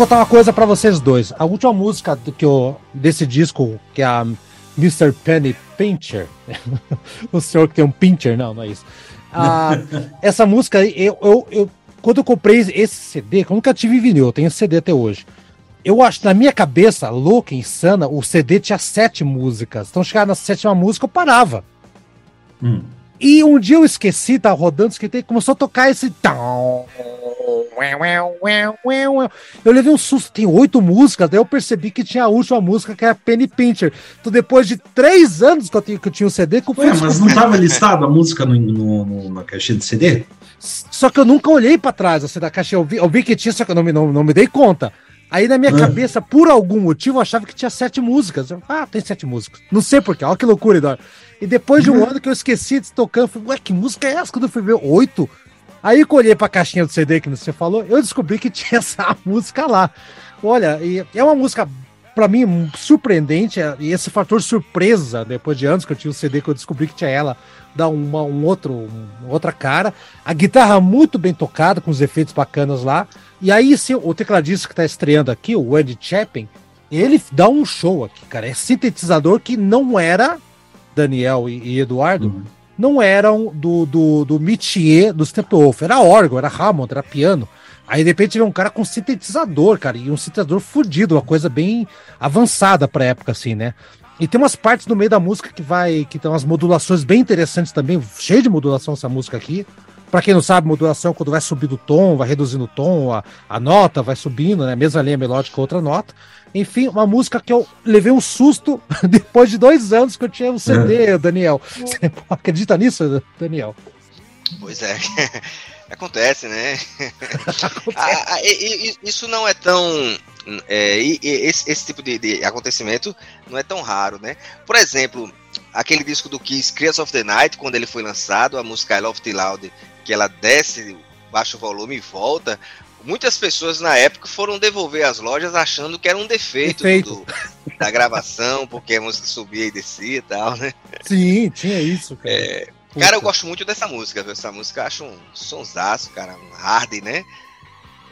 Contar uma coisa pra vocês dois. A última música do que eu, desse disco, que é a Mr. Penny Pincher. o senhor que tem um pincher, não, não é isso. Ah, essa música, eu, eu, eu- quando eu comprei esse CD, que eu nunca tive vinil, eu tenho esse CD até hoje. Eu acho, na minha cabeça, louca, insana, o CD tinha sete músicas. Então, chegava na sétima música, eu parava. Hum. E um dia eu esqueci, tava rodando, esqueci, começou a tocar esse. Eu levei um susto, tem oito músicas, daí eu percebi que tinha a última música, que é a Penny Pincher. Então, depois de três anos que eu tinha, que eu tinha o CD, que eu fui Ué, mas não estava listada a música no, no- no- na caixinha de CD? Só que eu nunca olhei pra trás assim, da caixa. Eu vi, eu vi que tinha, só que eu não me, não, não me dei conta. Aí na minha Ah. cabeça, por algum motivo, eu achava que tinha sete músicas. Eu, ah, tem sete músicas. Não sei porquê, olha que loucura, Eduardo. E depois de um ano que eu esqueci de tocar, eu falei, ué, que música é essa? Quando eu fui ver, oito. Aí que eu olhei pra caixinha do CD que você falou, eu descobri que tinha essa música lá. Olha, e é uma música, pra mim, surpreendente, é- e esse fator surpresa, depois de anos que eu tinha o CD, que eu descobri que tinha ela, dá uma, um outro, outra cara. A guitarra muito bem tocada, com os efeitos bacanas lá. E aí, sim, o tecladista que tá estreando aqui, o Andy Chapin, ele dá um show aqui, cara. É sintetizador que não era Daniel e, e Eduardo, Uhum. Não eram do, do, do métier do Steppenwolf. Era órgão, era Hammond, era piano. Aí, de repente, vem um cara com sintetizador, cara, e um sintetizador fudido, uma coisa bem avançada pra época, assim, né? E tem umas partes no meio da música que vai, que tem umas modulações bem interessantes também, cheio de modulação essa música aqui. Pra quem não sabe, modulação é quando vai subindo o tom, vai reduzindo o tom, a, a nota vai subindo, né? Mesma linha melódica, outra nota. Enfim, uma música que eu levei um susto depois de dois anos que eu tinha um CD, Daniel. Você acredita nisso, Daniel? Pois é. Acontece, né? Ah, ah, e- isso não é tão. é, esse, esse tipo de, de acontecimento não é tão raro, né? Por exemplo, aquele disco do Kiss, Creatures of the Night, quando ele foi lançado, a música I Love It Loud, que ela desce, baixa o volume e volta. Muitas pessoas na época foram devolver as lojas achando que era um defeito, Defeito. do- da gravação, porque a música subia e descia e tal, né? Sim, tinha isso, cara. É. Cara, eu gosto muito dessa música, viu? Essa música eu acho um sonsaço, cara, um hard, né?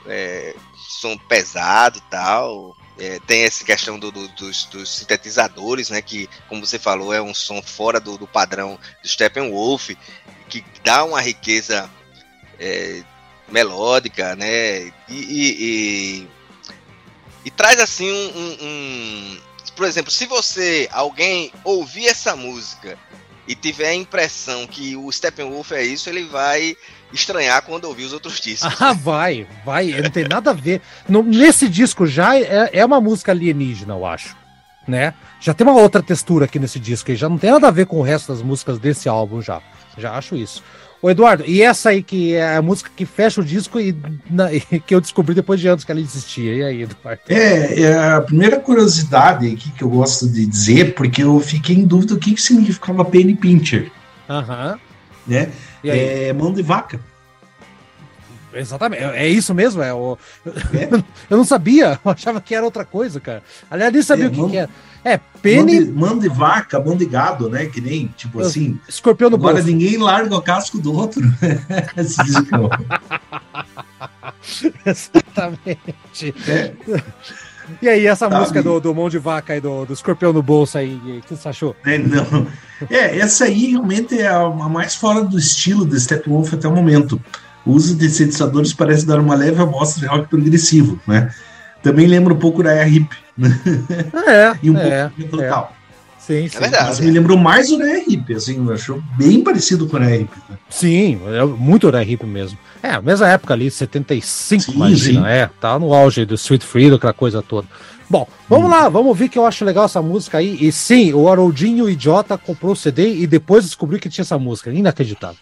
É, som pesado e tal. É, tem essa questão do- do- dos, dos sintetizadores, né? Que, como você falou, é um som fora do, do padrão do Steppenwolf, que dá uma riqueza é, melódica, né? E, e- e- e traz assim um, um- um- Por exemplo, se você, alguém ouvir essa música e tiver a impressão que o Steppenwolf é isso, ele vai estranhar quando ouvir os outros discos. Ah, vai, vai, não tem nada a ver. No- nesse disco já é, é uma música alienígena, eu acho. Né? Já tem uma outra textura aqui nesse disco, e já não tem nada a ver com o resto das músicas desse álbum já. Já acho isso. Ô, Eduardo, e essa aí que é a música que fecha o disco e, na- e que eu descobri depois de anos que ela existia. E aí, Eduardo? É, é a primeira curiosidade aqui que eu gosto de dizer, porque eu fiquei em dúvida o que, que significava Penny Pincher, Aham. né? É mão de vaca. Exatamente. É é isso mesmo? É o... É. Eu não sabia, eu achava que era outra coisa, cara. Aliás, nem sabia É, o que, mão- que era. É, de, mão de vaca, mão de gado, né? Que nem, tipo Eu- assim. escorpião no Agora bolso. ninguém larga o casco do outro. Disco. Exatamente. É. E aí, essa Tá, música do, do mão de vaca e do, do escorpião no bolso aí, o que você achou? É, não. É, essa aí realmente é a, a mais fora do estilo do Steppenwolf até o momento. O uso de sintetizadores parece dar uma leve amostra de rock progressivo, né? Também lembra um pouco da Air Hip É, e um é, pouco do Total. sim, sim. É verdade. Mas me lembrou mais o da Air Hip, assim, eu acho bem parecido com a Air Hip. né? Sim, é muito da hip mesmo. É, a mesma época ali, 75, Sim, imagina, sim. é, tá no auge do Sweet Freedom, aquela coisa toda. Bom, vamos Hum. lá, vamos ver que eu acho legal essa música aí. E sim, o Haroldinho idiota comprou o CD e depois descobriu que tinha essa música. Inacreditável.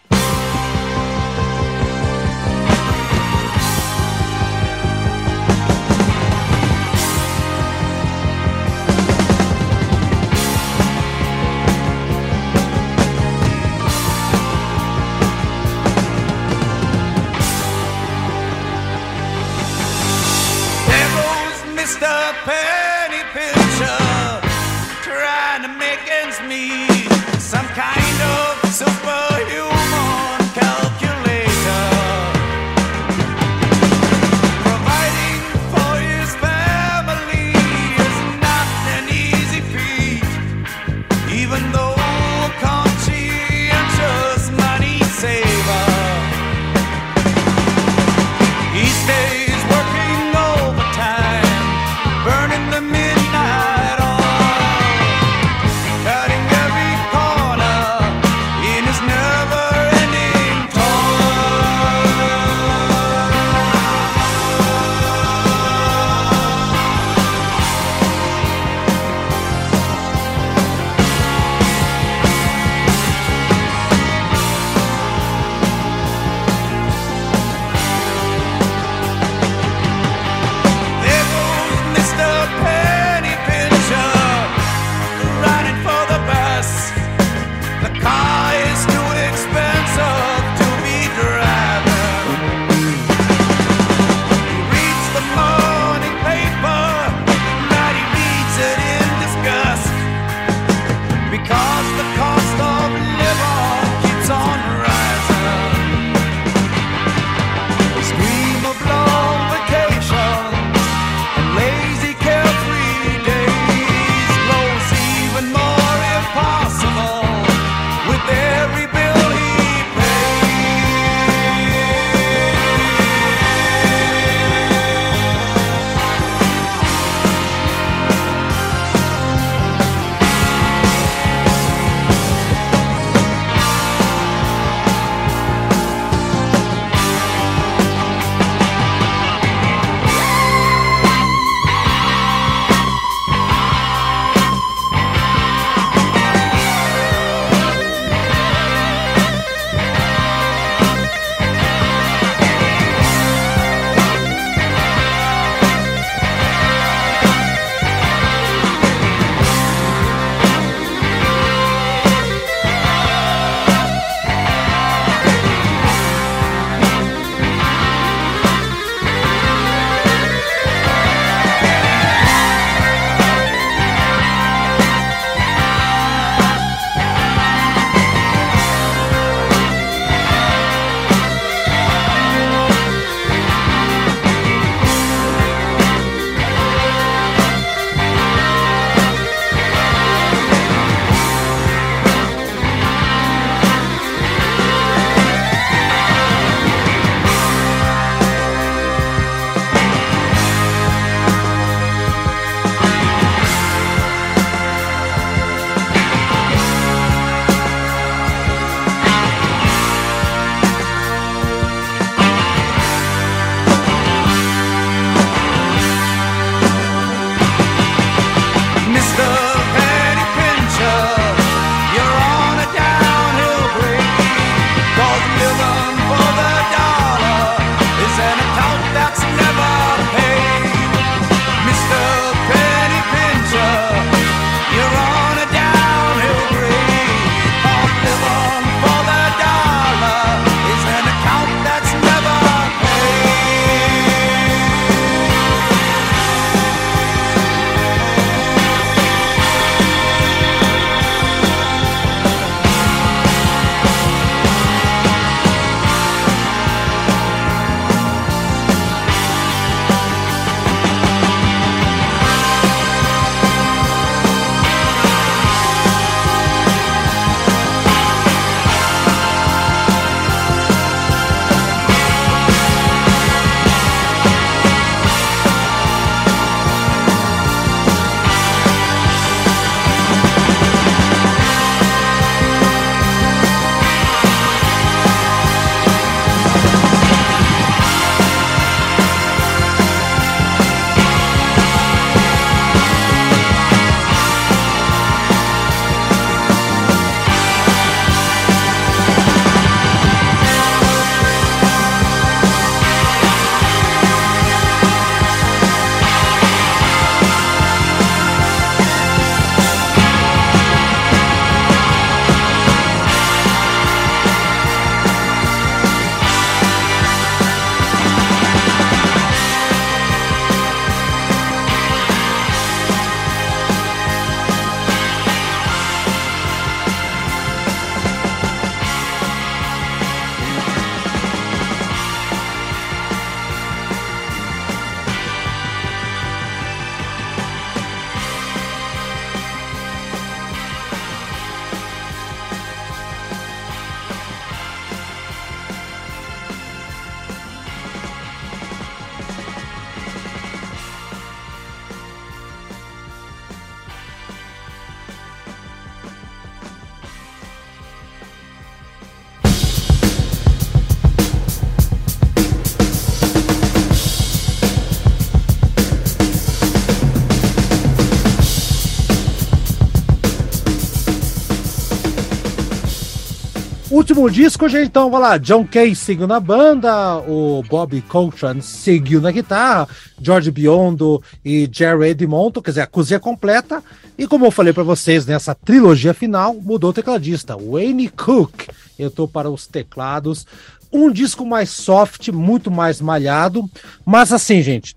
Último disco, gente, então, vamos lá. John Kay seguiu na banda, o Bobby Coltrane seguiu na guitarra, George Biondo e Jerry Edmonton, quer dizer, a cozinha completa. E como eu falei para vocês nessa trilogia final, mudou o tecladista, Wayne Cook. Eu tô para os teclados. Um disco mais soft, muito mais malhado. Mas assim, gente,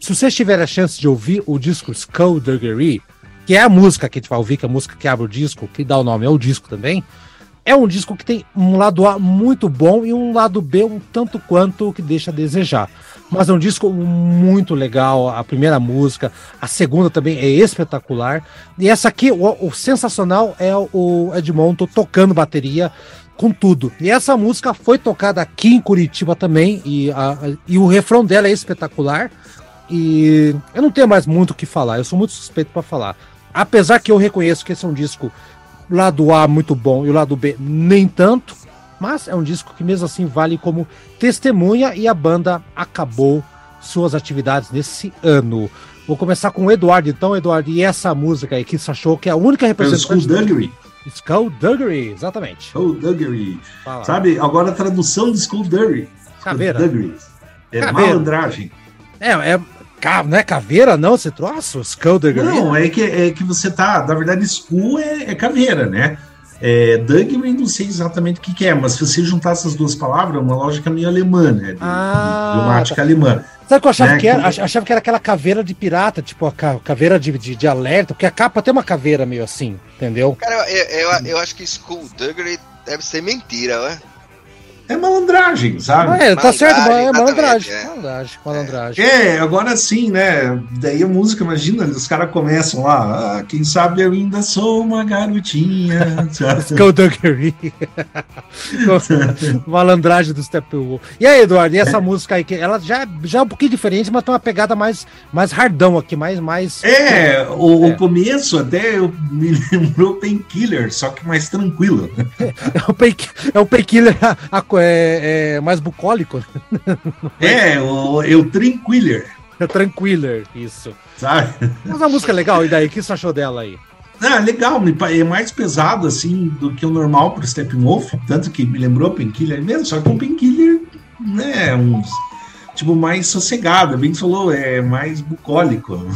se vocês tiverem a chance de ouvir o disco Skullduggery, que é a música que a gente vai ouvir, que é a música que abre o disco, que dá o nome ao disco também, é um disco que tem um lado A muito bom e um lado B um tanto quanto que deixa a desejar. Mas é um disco muito legal, a primeira música, a segunda também é espetacular. E essa aqui, o, o sensacional é o Edmonton tocando bateria com tudo. E essa música foi tocada aqui em Curitiba também, e, a, e o refrão dela é espetacular. E eu não tenho mais muito o que falar, eu sou muito suspeito para falar. Apesar que eu reconheço que esse é um disco lado A muito bom e o lado B nem tanto, mas é um disco que mesmo assim vale como testemunha e a banda acabou suas atividades nesse ano. Vou começar com o Eduardo, então, Eduardo, e essa música aí que você achou que é a única representante. Skullduggery. Skullduggery, exatamente. Skullduggery. Sabe, agora a tradução de Skullduggery. Caveira. Skullduggery. É Caveira. malandragem. É, é, não é caveira, não, esse troço? Skullduggery? Não, é que, é que você tá. Na verdade, Skull é, é caveira, né? É, Duggery, não sei exatamente o que, que é, mas se você juntar essas duas palavras, é uma lógica meio alemã, né? De, Ah, de gramática alemã. Sabe o que eu achava Né, que era? Achava que era aquela caveira de pirata, tipo a ca- caveira de, de, de alerta, porque a capa tem uma caveira meio assim, entendeu? Cara, eu, eu, eu acho que Skullduggery deve ser mentira, ué. É malandragem, sabe? Ah, é, tá Malandragem, certo, é malandragem. é. Malandragem, malandragem. É, agora sim, né? Daí a música, imagina, os caras começam lá, ah, quem sabe eu ainda sou uma garotinha. sabe? Skullduggery. Malandragem do Steppenwolf. E aí, Eduardo, e essa música aí, que ela já, já é um pouquinho diferente, mas tem uma pegada mais, mais hardão aqui, mais. mais... É, o, É. o começo até eu, me lembrou Painkiller, só que mais tranquilo. É o pain- é o painkiller a- a- é, é mais bucólico. É, o, é o Tranquiller, É tranquiller, isso. sabe? Mas a música é legal, e daí? O que você achou dela aí? Ah, legal, é mais pesado assim do que o normal pro Steppenwolf, tanto que me lembrou Painkiller mesmo, só que um Painkiller, né, uns tipo mais sossegado, bem que falou, é mais bucólico,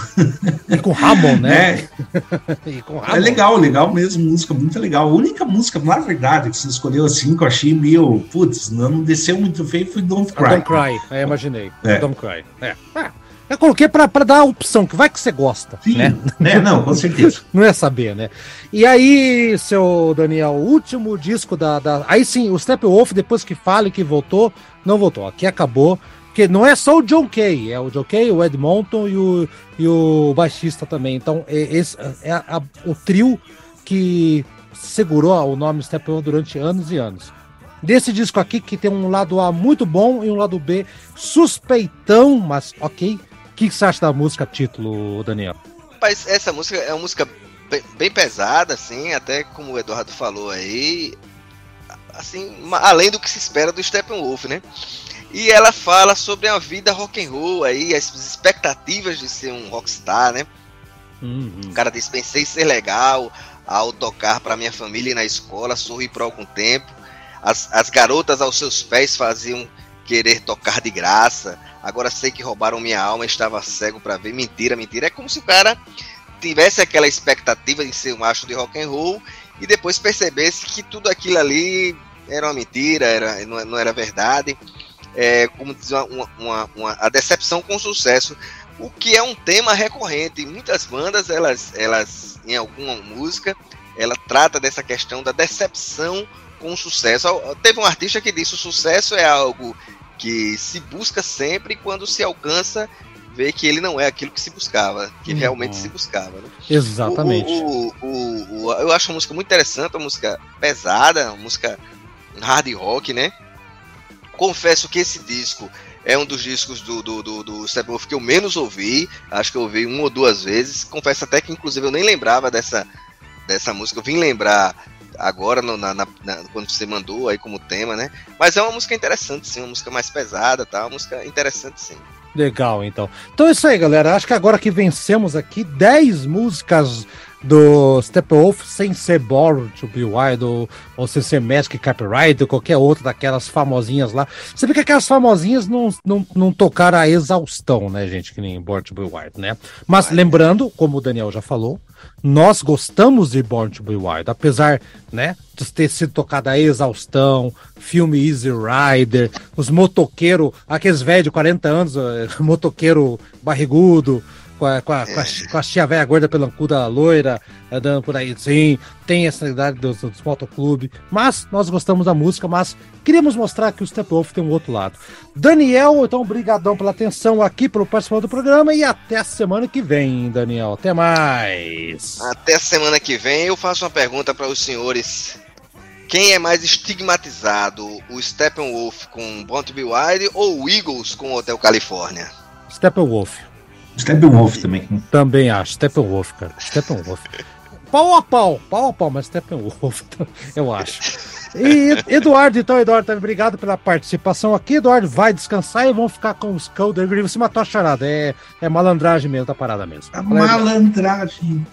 E com Ramon, né? E com É legal, legal mesmo, música muito legal. A única música, na verdade, que você escolheu assim, que eu achei meio, putz, não, não desceu muito feio, foi Don't Ah, Don't Cry. Cry, é, imaginei. É. Don't Cry. É. Ah, eu coloquei pra, pra dar a opção, que vai que você gosta, Sim, né? né? Não, com certeza. Não é saber, né? E aí, seu Daniel, o último disco da, da. Aí sim, o Steppenwolf, depois que fala que voltou, não voltou. Aqui acabou. Porque não é só o John Kay, é o John Kay, o Edmonton e o, e o baixista também. Então, é, esse, é a- o trio que segurou o nome Steppenwolf durante anos e anos. Desse disco aqui, que tem um lado A muito bom e um lado B suspeitão, mas ok. O que, você acha da música título, Daniel? Rapaz, essa música é uma música bem, bem pesada, assim, até como o Eduardo falou aí, assim, além do que se espera do Steppenwolf, né? E ela fala sobre a vida rock and roll aí, as expectativas de ser um rockstar, né? O cara diz, pensei ser legal ao tocar para minha família e na escola, sorri por algum tempo. As, as garotas aos seus pés faziam querer tocar de graça. Agora sei que roubaram minha alma, estava cego para ver. Mentira, mentira. É como se o cara tivesse aquela expectativa de ser um macho de rock and roll e depois percebesse que tudo aquilo ali era uma mentira, era, não, não era verdade. É, como diz uma, uma- uma- a decepção com sucesso o que é um tema recorrente. Muitas bandas, elas, elas em alguma música, ela trata dessa questão da decepção com o sucesso. Teve um artista que disse: o sucesso é algo que se busca sempre e quando se alcança, vê que ele não é aquilo que se buscava, que Uhum. realmente se buscava. né? Exatamente. O- o- o- eu acho a música muito interessante, uma música pesada, uma música hard rock, né? Confesso que esse disco é um dos discos do, do, do, do Steppenwolf que eu menos ouvi. Acho que eu ouvi uma ou duas vezes. Confesso até que, inclusive, eu nem lembrava dessa, dessa música. Eu vim lembrar agora, no- na, na- quando você mandou aí como tema, né? Mas é uma música interessante, sim. Uma música mais pesada, tá? Uma música interessante, sim. Legal, então. Então é isso aí, galera. Acho que agora que vencemos aqui 10 músicas do Steppenwolf sem ser Born to Be Wild ou, ou sem ser Magic Copyright ou qualquer outra daquelas famosinhas lá. Você vê que aquelas famosinhas não, não, não tocaram a exaustão, né, gente? Que nem Born to Be Wild, né? Mas lembrando, como o Daniel já falou, nós gostamos de Born to Be Wild, apesar, né, de ter sido tocada a exaustão, filme Easy Rider, os motoqueiros, aqueles velhos de 40 anos, eh, motoqueiro barrigudo, com a, com a, com a, com a tia velha gorda pelancuda loira, andando por aí, sim, tem essa idade dos, dos motoclube, mas nós gostamos da música, mas queríamos mostrar que o Steppenwolf tem um outro lado. Daniel, então, obrigadão pela atenção aqui, pelo participar do programa e até a semana que vem, Daniel. Até mais. Até semana que vem eu faço uma pergunta para os senhores. Quem é mais estigmatizado, o Steppenwolf com Born to Be Wild ou o Eagles com Hotel Califórnia? Steppenwolf. Steppenwolf também. Também acho. Steppenwolf, cara. Steppenwolf. pau a pau, pau a pau, mas Steppenwolf, eu acho. E Eduardo, então, Eduardo, obrigado pela participação aqui. Eduardo, vai descansar e vamos ficar com os Cold Green. Você matou a charada, é, é malandragem mesmo, tá parada mesmo. A malandragem.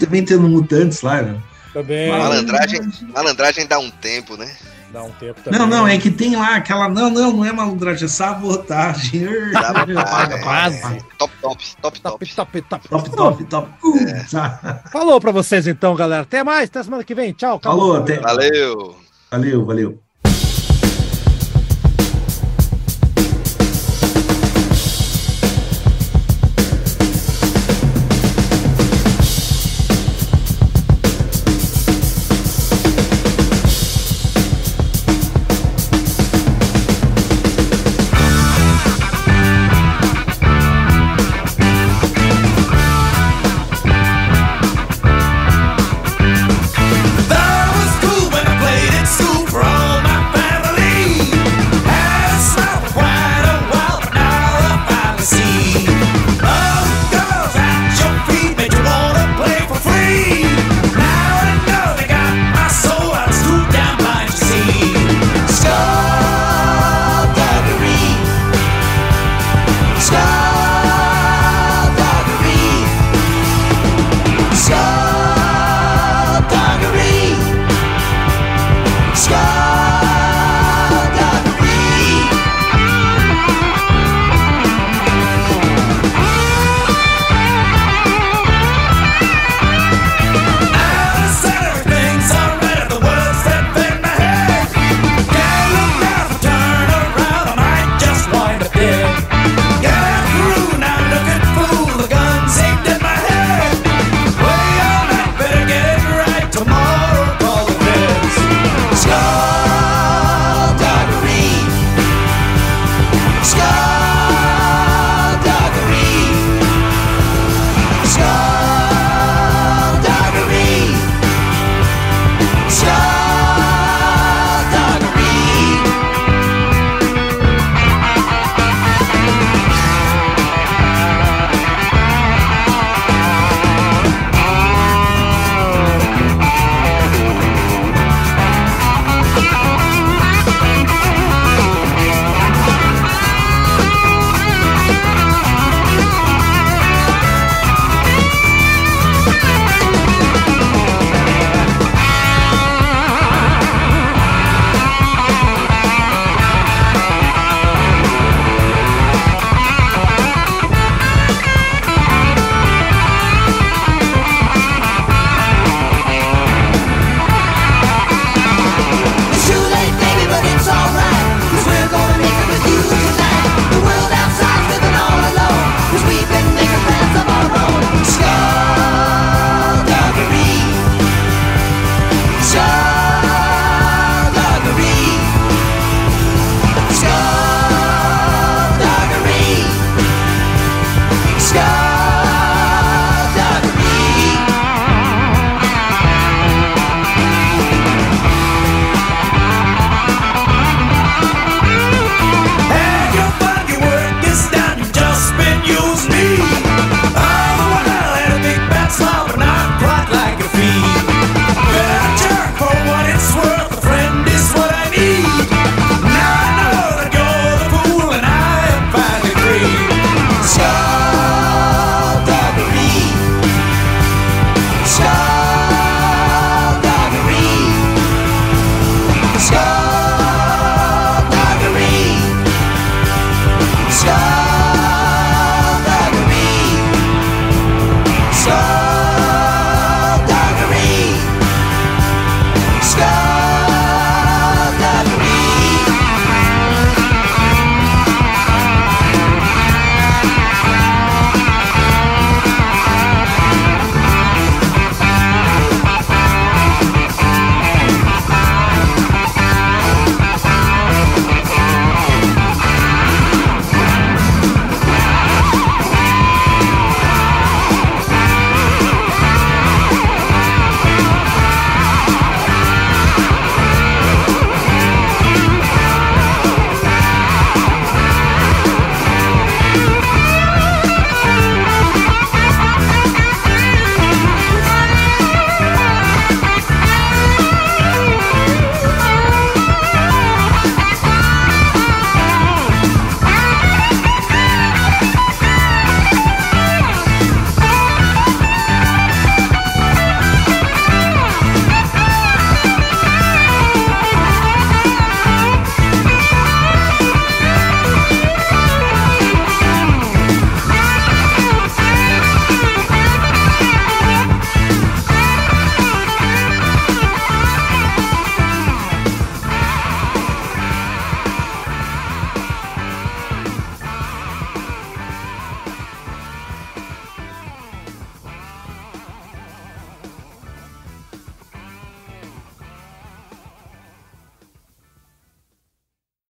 também tendo mutantes lá, né? Também. Malandragem, malandragem dá um tempo, né? Dá um tempo também. Não, não, é que tem lá aquela. Não, não, não é malandragem, é sabotagem. Paga, quase. Top, top, top, top. Top, top, top. Top, top, top. Uh, Falou pra vocês então, galera. Até mais, até semana que vem. Tchau. Falou, até. Valeu. Valeu, valeu.